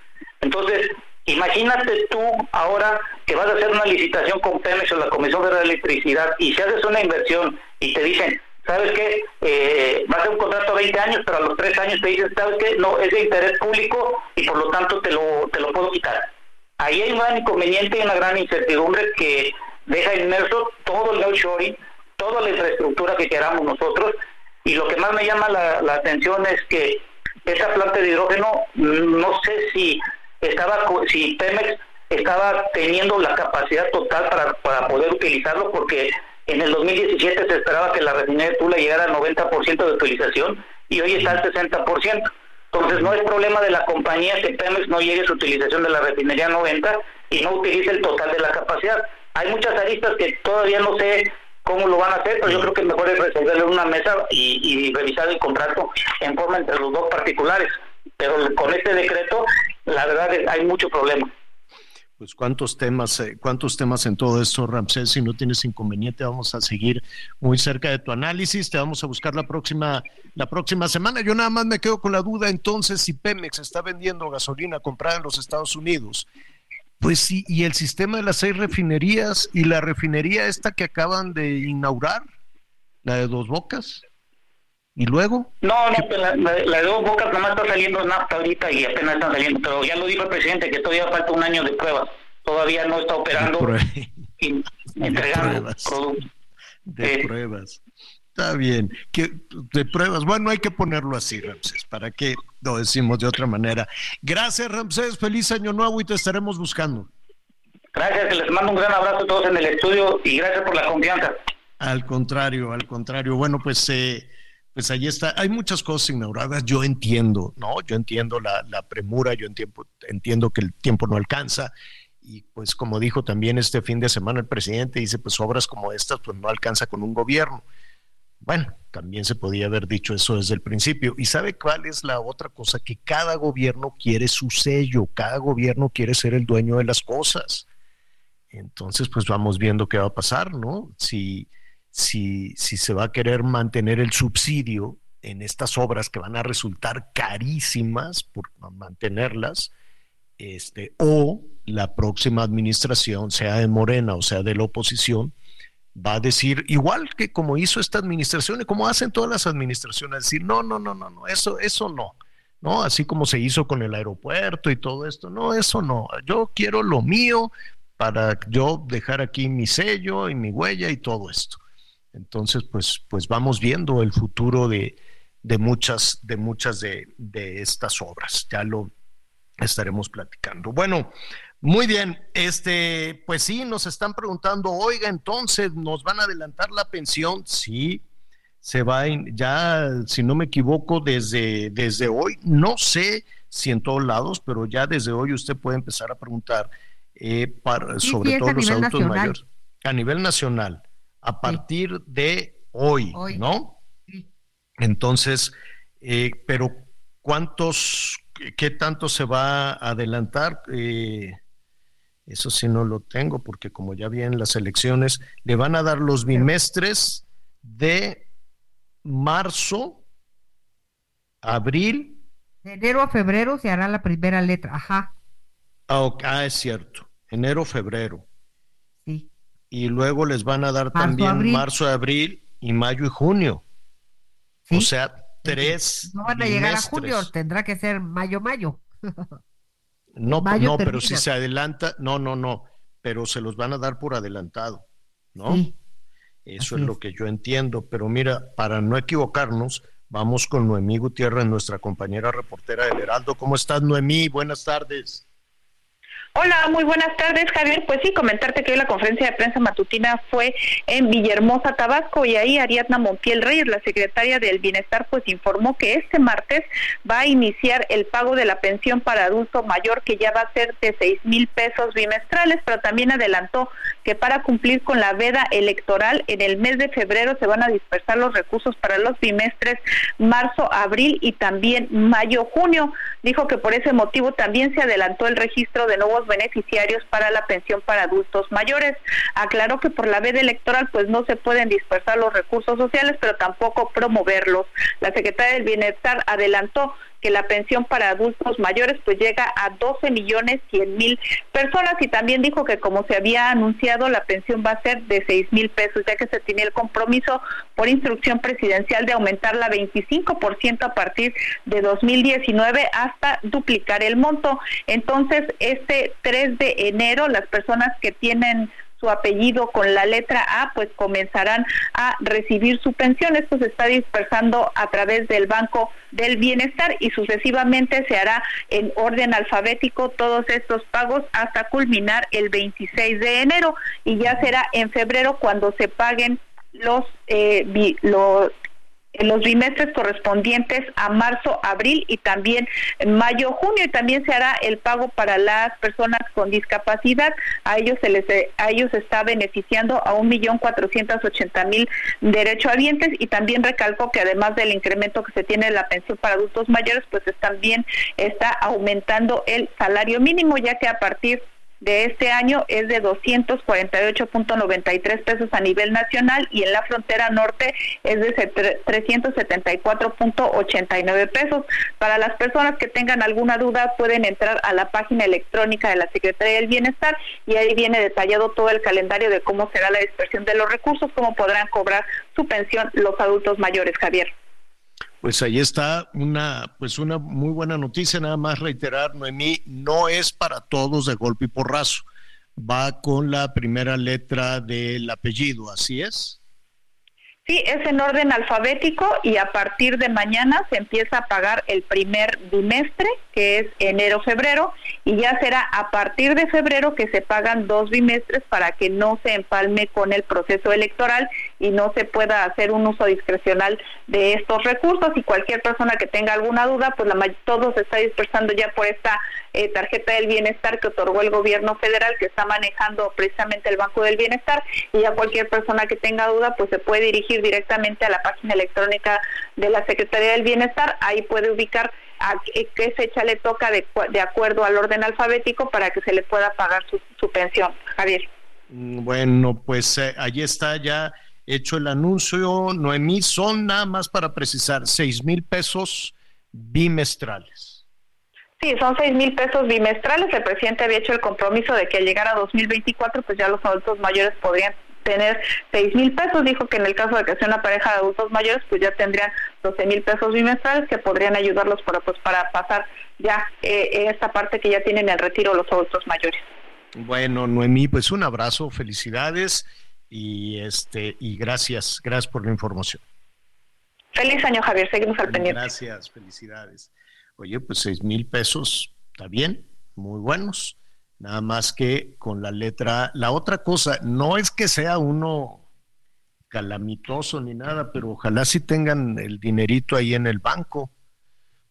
Entonces, imagínate tú ahora que vas a hacer una licitación con Pemex o la Comisión de la Electricidad y si haces una inversión y te dicen, ¿sabes qué? Eh, va a ser un contrato a 20 años, pero a los 3 años te dicen, ¿sabes qué? No, es de interés público y por lo tanto te lo, te lo puedo quitar. Ahí hay un gran inconveniente y una gran incertidumbre que deja inmerso todo el outshoring, toda la infraestructura que queramos nosotros y lo que más me llama la, la atención es que esa planta de hidrógeno, no sé si estaba, si Pemex estaba teniendo la capacidad total para, para poder utilizarlo porque en el 2017 se esperaba que la refinería de Tula llegara al 90% de utilización y hoy está al 60%. Entonces no es problema de la compañía que Pemex no llegue a su utilización de la refinería 90 y no utilice el total de la capacidad. Hay muchas aristas que todavía no sé cómo lo van a hacer, pero yo creo que mejor es resolverlo en una mesa y, revisar el contrato en forma entre los dos particulares. Pero con este decreto, la verdad es hay mucho problema. Pues cuántos temas, eh, cuántos temas en todo esto, Ramsés, si no tienes inconveniente, vamos a seguir muy cerca de tu análisis, te vamos a buscar la próxima, la próxima semana. Yo nada más me quedo con la duda entonces si Pemex está vendiendo gasolina comprada en los Estados Unidos. Pues sí, y el sistema de las seis refinerías y la refinería esta que acaban de inaugurar, la de dos bocas. ¿Y luego? No, no, pues la, la- la de dos bocas nomás está saliendo nafta ahorita y apenas está saliendo, pero ya lo dijo el presidente que todavía falta un año de pruebas. Todavía no está operando y entregando pruebas. productos. de pruebas. Está bien. Que, de pruebas. Bueno, hay que ponerlo así, Ramsés, para que lo decimos de otra manera. Gracias, Ramsés. Feliz año nuevo y te estaremos buscando. Gracias, les mando un gran abrazo a todos en el estudio y gracias por la confianza. Al contrario, al contrario. Bueno, pues, eh, pues ahí está. Hay muchas cosas inauguradas. Yo entiendo, ¿no? Yo entiendo la, premura, yo entiendo, entiendo que el tiempo no alcanza. Y pues como dijo también este fin de semana el presidente, dice, pues obras como estas, pues no alcanza con un gobierno. Bueno, también se podía haber dicho eso desde el principio. ¿Y sabe cuál es la otra cosa? Que cada gobierno quiere su sello, cada gobierno quiere ser el dueño de las cosas. Entonces, pues vamos viendo qué va a pasar, ¿no? Si, si, si se va a querer mantener el subsidio en estas obras que van a resultar carísimas por mantenerlas, este, o la próxima administración, sea de Morena o sea de la oposición, va a decir, igual que como hizo esta administración y como hacen todas las administraciones, decir, no, no, no, no, no, eso, eso no, ¿no? Así como se hizo con el aeropuerto y todo esto, no, eso no, yo quiero lo mío para yo dejar aquí mi sello y mi huella y todo esto. Entonces, pues, pues vamos viendo el futuro de, de muchas, de muchas de, de estas obras. Ya lo estaremos platicando. Bueno, muy bien, este, pues sí, nos están preguntando, oiga, entonces, ¿nos van a adelantar la pensión? Sí, se va, in- ya, si no me equivoco, desde, desde hoy, no sé si en todos lados, pero ya desde hoy usted puede empezar a preguntar eh, para, sobre es todo los adultos nacional. mayores, a nivel nacional, a partir de hoy, Hoy. ¿no? Entonces, eh, pero ¿cuántos, qué- tanto se va a adelantar? Eh, eso sí no lo tengo, porque como ya vienen las elecciones, le van a dar los bimestres de marzo, abril, De enero a febrero se hará la primera letra. Ajá. ah, ah, es cierto, enero, febrero. Y luego les van a dar Marzo, también abril. marzo, abril y mayo y junio. O sea, tres. No van a llegar a junio, tendrá que ser. No, Mayo no, pero termina. si se adelanta, no, no, no, pero se los van a dar por adelantado, ¿no? Sí, Eso es lo que yo entiendo, pero mira, para no equivocarnos, vamos con Noemí Gutiérrez, nuestra compañera reportera del Heraldo. ¿Cómo estás, Noemí? Buenas tardes. Hola, muy buenas tardes, Javier. Pues sí, comentarte que hoy la conferencia de prensa matutina fue en Villahermosa, Tabasco, y ahí Ariadna Montiel Reyes, la secretaria del Bienestar, pues informó que este martes va a iniciar el pago de la pensión para adulto mayor, que ya va a ser de seis mil pesos bimestrales, pero también adelantó que para cumplir con la veda electoral, en el mes de febrero se van a dispersar los recursos para los bimestres marzo, abril y también mayo, junio. Dijo que por ese motivo también se adelantó el registro de nuevos beneficiarios para la pensión para adultos mayores. Aclaró que por la veda electoral pues no se pueden dispersar los recursos sociales, pero tampoco promoverlos. La secretaria del Bienestar adelantó que la pensión para adultos mayores pues llega a 12 millones 100 mil personas y también dijo que como se había anunciado la pensión va a ser de 6 mil pesos ya que se tiene el compromiso por instrucción presidencial de aumentarla 25% a partir de 2019 hasta duplicar el monto. Entonces este 3 de enero las personas que tienen su apellido con la letra A, pues comenzarán a recibir su pensión. Esto se está dispersando a través del Banco del Bienestar y sucesivamente se hará en orden alfabético todos estos pagos hasta culminar el 26 de enero y ya será en febrero cuando se paguen los eh, los en los bimestres correspondientes a marzo, abril y también mayo, junio y también se hará el pago para las personas con discapacidad. A ellos se les a ellos está beneficiando a un millón cuatrocientos ochenta mil derechohabientes y también recalcó que además del incremento que se tiene en la pensión para adultos mayores, pues es- también está aumentando el salario mínimo ya que a partir de este año es de 248.93 pesos a nivel nacional y en la frontera norte es de 374.89 pesos. Para las personas que tengan alguna duda pueden entrar a la página electrónica de la Secretaría del Bienestar y ahí viene detallado todo el calendario de cómo será la dispersión de los recursos, cómo podrán cobrar su pensión los adultos mayores, Javier. Pues ahí está una, pues una muy buena noticia, nada más reiterar, Noemí, no es para todos de golpe y porrazo, va con la primera letra del apellido, ¿así es? Sí, es en orden alfabético y a partir de mañana se empieza a pagar el primer bimestre, que es enero-febrero, y ya será a partir de febrero que se pagan dos bimestres para que no se empalme con el proceso electoral y no se pueda hacer un uso discrecional de estos recursos. Y cualquier persona que tenga alguna duda, pues la todo se está dispersando ya por esta eh, tarjeta del bienestar que otorgó el gobierno federal, que está manejando precisamente el Banco del Bienestar, y ya cualquier persona que tenga duda, pues se puede dirigir directamente a la página electrónica de la Secretaría del Bienestar. Ahí puede ubicar a qué fecha le toca de, de acuerdo al orden alfabético para que se le pueda pagar su, pensión. Javier. Mm, bueno, pues eh, allí está ya hecho el anuncio. Noemí, son nada más para precisar, seis mil pesos bimestrales. Sí, son seis mil pesos bimestrales. El presidente había hecho el compromiso de que al llegar a 2024, pues ya los adultos mayores podrían tener seis mil pesos. Dijo que en el caso de que sea una pareja de adultos mayores, pues ya tendrían 12 mil pesos bimestrales que podrían ayudarlos para, pues, para pasar ya eh, esta parte que ya tienen el retiro los adultos mayores. Bueno, Noemí, pues un abrazo, felicidades y este y gracias, gracias por la información. Feliz año, Javier, seguimos al pendiente. Gracias, felicidades. Oye, pues seis mil pesos, está bien, muy buenos. Nada más que con la letra. La otra cosa, no es que sea uno calamitoso ni nada, pero ojalá si tengan el dinerito ahí en el banco,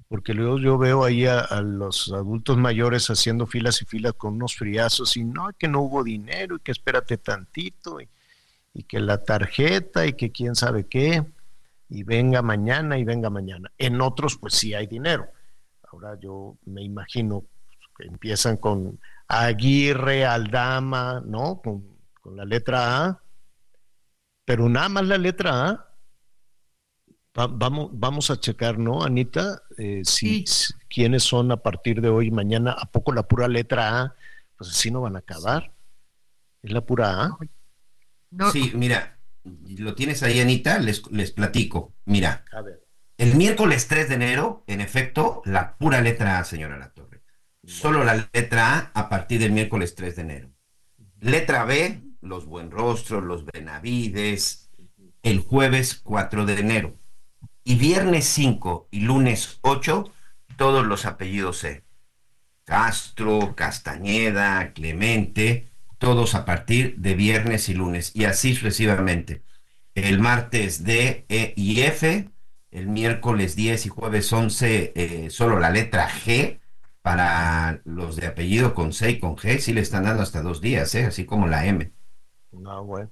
porque luego yo veo ahí a, los adultos mayores haciendo filas y filas con unos friazos y no, que no hubo dinero y que espérate tantito y que la tarjeta y que quién sabe qué y venga mañana y venga mañana. En otros pues sí hay dinero. Ahora yo me imagino que empiezan con Aguirre, Aldama, ¿no? Con, la letra A, pero nada más la letra A. vamos, vamos a checar, ¿no, Anita? Eh, si, quiénes son a partir de hoy y mañana, ¿a poco la pura letra A? Pues así no van a acabar. Es la pura A. Sí, mira, lo tienes ahí, Anita, les, les platico. Mira, el miércoles 3 de enero, en efecto, la pura letra A, señora Lato solo la letra A a partir del miércoles 3 de enero. Letra B, los Buenrostros, los Benavides, el jueves 4 de enero. Y viernes 5 y lunes 8, todos los apellidos C. Castro, Castañeda, Clemente, todos a partir de viernes y lunes, y así sucesivamente. El martes D, E y F, el miércoles 10 y jueves 11, eh, solo la letra G, para los de apellido con C y con G, sí le están dando hasta dos días, ¿eh? así como la M. No, ah, bueno.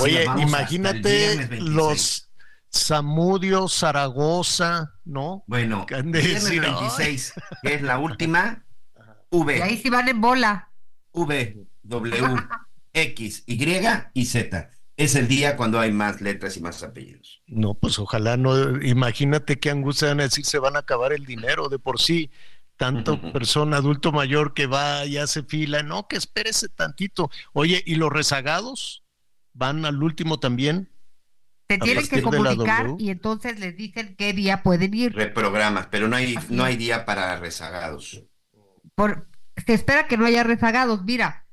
Oye, imagínate los Zamudio, Zaragoza, ¿no? Bueno, viernes 26, que es la última, V. Y ahí sí van en bola. V, W, X, Y y Z. Es el día cuando hay más letras y más apellidos. No, pues ojalá no. Imagínate qué angustia van a decir, se van a acabar el dinero de por sí tanto persona adulto mayor que va y hace fila, no, que espérese tantito. Oye, ¿y los rezagados van al último también? Se tienen que comunicar y entonces les dicen qué día pueden ir. Reprogramas, pero no hay, no hay día para rezagados. Por, se espera que no haya rezagados. Mira,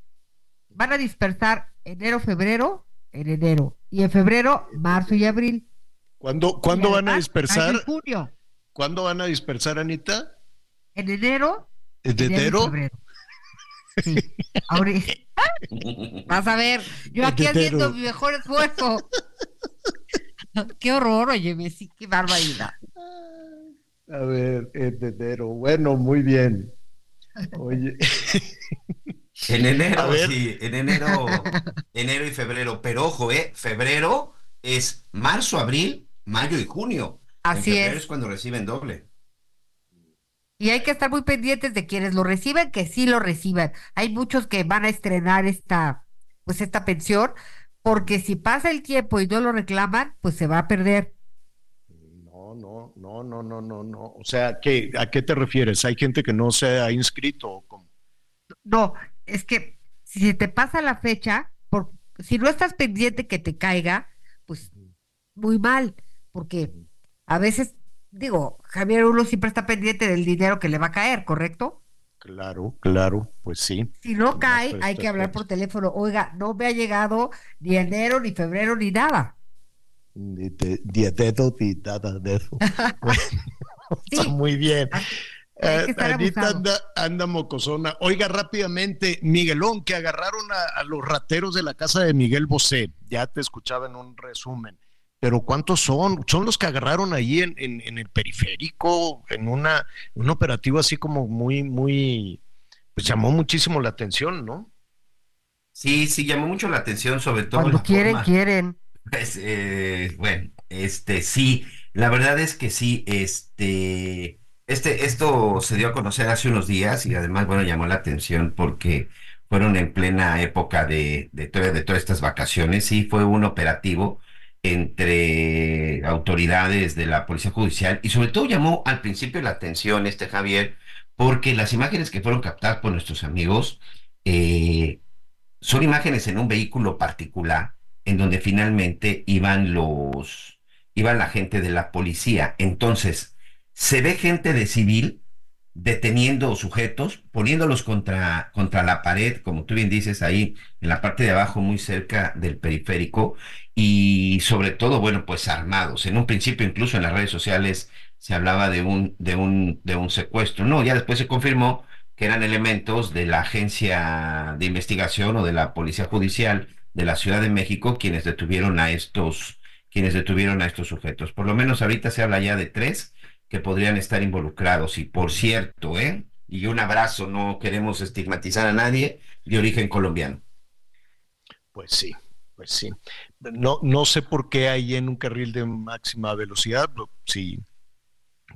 van a dispersar enero, febrero, en enero. Y en febrero, marzo y abril. ¿Cuándo, ¿cuándo van a dispersar? junio. ¿Cuándo van a dispersar, Anita? en enero. ¿En enero? Sí. Ahora, vas a ver, yo aquí haciendo mi mejor esfuerzo. qué horror, oye, sí, qué barbaridad. A ver, en enero. Bueno, muy bien. Oye. En enero, sí, en enero, enero y febrero. Pero ojo, eh, febrero es marzo, abril, mayo y junio. Así en febrero es. es cuando reciben doble. Y hay que estar muy pendientes de quienes lo reciben, que sí lo reciban. Hay muchos que van a estrenar esta, pues esta pensión, porque si pasa el tiempo y no lo reclaman, pues se va a perder. No, no, no, no, no, no, no. O sea, ¿qué, ¿a qué te refieres? ¿Hay gente que no se ha inscrito? o cómo? No, es que si te pasa la fecha, por, si no estás pendiente que te caiga, pues muy mal, porque a veces, digo, Javier, uno siempre está pendiente del dinero que le va a caer, ¿correcto? Claro, claro, pues sí. Si no cae, hay que hablar por teléfono. Oiga, no me ha llegado ni enero, ni febrero, ni nada. Ni te- Dieteto y nada de eso. Bueno, está muy bien. Hay que Eh, estar Anita anda, anda mocosona. Oiga, rápidamente, Miguelón, que agarraron a, a los rateros de la casa de Miguel Bosé. Ya te escuchaba en un resumen. Pero ¿cuántos son? Son los que agarraron ahí en, en- en el periférico, en una, un operativo así como muy, muy, pues llamó muchísimo la atención, ¿no? Sí, sí, llamó mucho la atención, sobre todo Cuando la quieren, forma- quieren. Pues, eh, bueno, este sí, la verdad es que sí, este, este, esto se dio a conocer hace unos días y además, bueno, llamó la atención porque fueron en plena época de, de, toda- de todas estas vacaciones, sí, fue un operativo entre autoridades de la Policía Judicial y sobre todo llamó al principio la atención este Javier, porque las imágenes que fueron captadas por nuestros amigos, eh, son imágenes en un vehículo particular en donde finalmente iban los, iban la gente de la policía. Entonces, se ve gente de civil deteniendo sujetos, poniéndolos contra, contra la pared, como tú bien dices, ahí en la parte de abajo, muy cerca del periférico, y sobre todo, bueno, pues armados. En un principio, incluso en las redes sociales, se hablaba de un, de un, de un secuestro. No, ya después se confirmó que eran elementos de la agencia de investigación o de la policía judicial de la Ciudad de México quienes detuvieron a estos, quienes detuvieron a estos sujetos. Por lo menos ahorita se habla ya de tres podrían estar involucrados. Y por cierto, ¿eh? Y un abrazo, no queremos estigmatizar a nadie de origen colombiano. Pues sí, pues sí. No, no sé por qué ahí en un carril de máxima velocidad, lo- sí,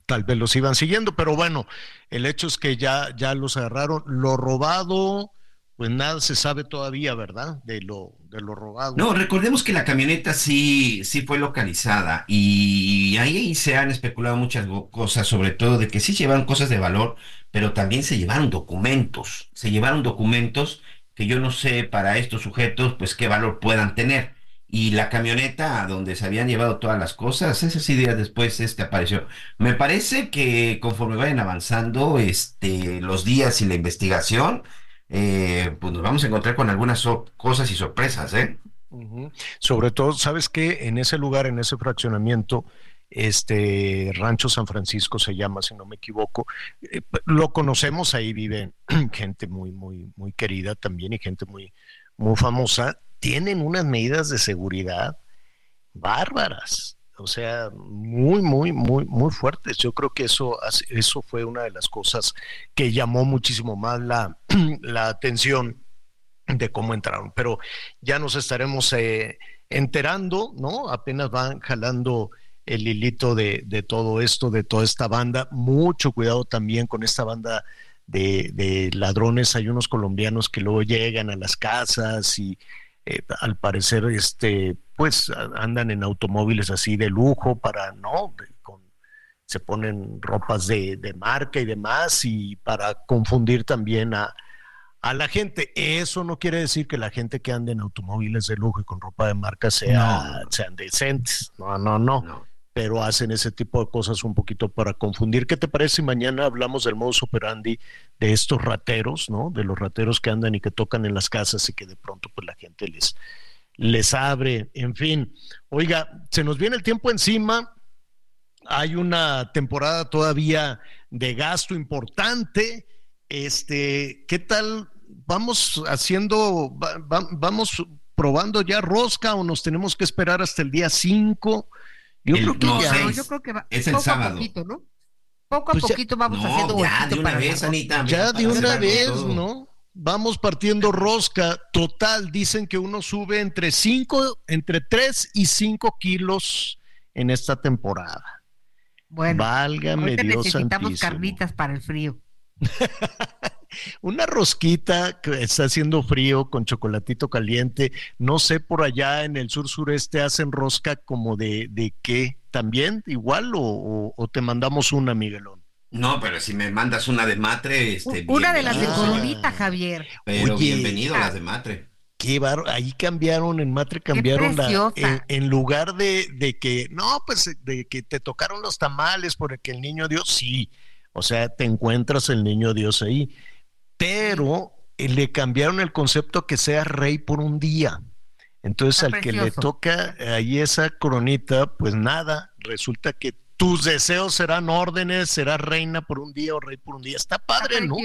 tal vez los iban siguiendo, pero bueno, el hecho es que ya, ya los agarraron. Lo robado, pues nada se sabe todavía, ¿verdad? De lo, de lo robado. No, recordemos que la camioneta sí, sí fue localizada y ahí se han especulado muchas cosas, sobre todo de que sí llevaron cosas de valor, pero también se llevaron documentos, se llevaron documentos que yo no sé para estos sujetos, pues qué valor puedan tener. Y la camioneta donde se habían llevado todas las cosas, ese sí días después este apareció. Me parece que conforme vayan avanzando este, los días y la investigación, eh, pues nos vamos a encontrar con algunas cosas y sorpresas, ¿eh? Sobre todo, ¿sabes qué? En ese lugar, en ese fraccionamiento, este Rancho San Francisco se llama, si no me equivoco, eh, lo conocemos, ahí vive gente muy, muy, muy querida también y gente muy, muy famosa. Tienen unas medidas de seguridad bárbaras, o sea, muy, muy, muy, muy fuertes. Yo creo que eso, eso fue una de las cosas que llamó muchísimo más la, la atención de cómo entraron. Pero ya nos estaremos eh, enterando, ¿no? Apenas van jalando el hilito de, de todo esto, de toda esta banda. Mucho cuidado también con esta banda de, de ladrones. Hay unos colombianos que luego llegan a las casas y eh, al parecer, este, pues andan en automóviles así de lujo para, ¿no? De- con- se ponen ropas de, de marca y demás y para confundir también a, a la gente. Eso no quiere decir que la gente que anda en automóviles de lujo y con ropa de marca sea, sean decentes. No, no, no, Pero hacen ese tipo de cosas un poquito para confundir. ¿Qué te parece si mañana hablamos del modus operandi de estos rateros, ¿no? De los rateros que andan y que tocan en las casas y que de pronto pues la gente les, les abre. En fin, oiga, se nos viene el tiempo encima. Hay una temporada todavía de gasto importante. Este, ¿qué tal? Vamos haciendo, va- va- vamos probando ya rosca o nos tenemos que esperar hasta el día 5. Yo El- creo que no, ya. seis. Yo creo que va, Es el poco sábado. a poquito, ¿no? Poco a Pues ya- poquito vamos No, haciendo ya, de una para vez, Anita. Ya de una vez, todo. ¿no? Vamos partiendo rosca. Total, dicen que uno sube entre 5, entre 3 y 5 kilos en esta temporada. Bueno, Válgame Dios necesitamos santísimo. carnitas para el frío. Una rosquita que está haciendo frío con chocolatito caliente. No sé, por allá en el sur sureste hacen rosca como de, de qué también, igual, o, o- o te mandamos una, Miguelón. No, pero si me mandas una de matre, este, Una de las de coronita, Javier. Pero Oye. bienvenido a las de matre. Qué bar- ahí cambiaron, en Matre cambiaron la, preciosa. en, en lugar de, de que, no, pues de que te tocaron los tamales porque el niño Dios, sí, o sea, te encuentras el niño Dios ahí, pero eh, le cambiaron el concepto que sea rey por un día. Entonces Está al que le toca ahí esa coronita, pues nada, resulta que tus deseos serán órdenes, serás reina por un día o rey por un día. Está padre, ¿no?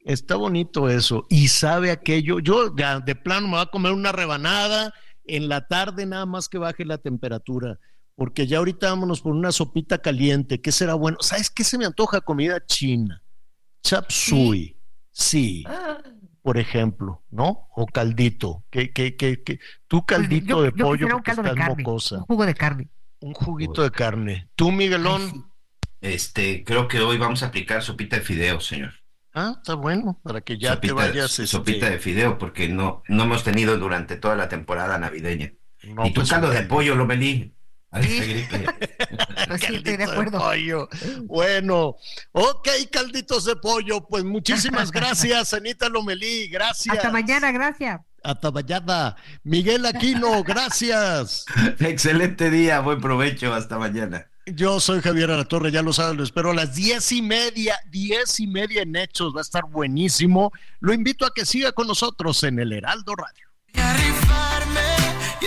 Está bonito eso. Y sabe aquello. Yo ya de plano me voy a comer una rebanada en la tarde nada más que baje la temperatura. Porque ya ahorita vámonos por una sopita caliente. ¿Qué será bueno? ¿Sabes qué se me antoja? Comida china. Chap suey. Sí. Por ejemplo, ¿no? O caldito. ¿Qué, qué, qué, qué? Tú caldito Pues Yo- de yo pollo porque caldo de estás carne, mocosa. Un jugo de carne. Un juguito de carne. ¿Tú, Miguelón? Este, creo que hoy vamos a aplicar sopita de fideo, señor. Ah, está bueno. Para que ya sopita, te vayas. este, sopita de fideo, porque no, no hemos tenido durante toda la temporada navideña. No, y tu pues, caldo de pollo, Lomelí. A ver, gripe. Pues sí, estoy de Caldito de acuerdo. pollo. Bueno, ok, calditos de pollo. Pues muchísimas gracias, Anita Lomelí. Gracias. Hasta mañana, gracias. Hasta mañana. Miguel Aquino, gracias. Excelente día, buen provecho, hasta mañana. Yo soy Javier Alatorre, ya lo saben, lo espero a las diez y media, diez y media en Hechos, va a estar buenísimo. Lo invito a que siga con nosotros en el Heraldo Radio. a rifarme y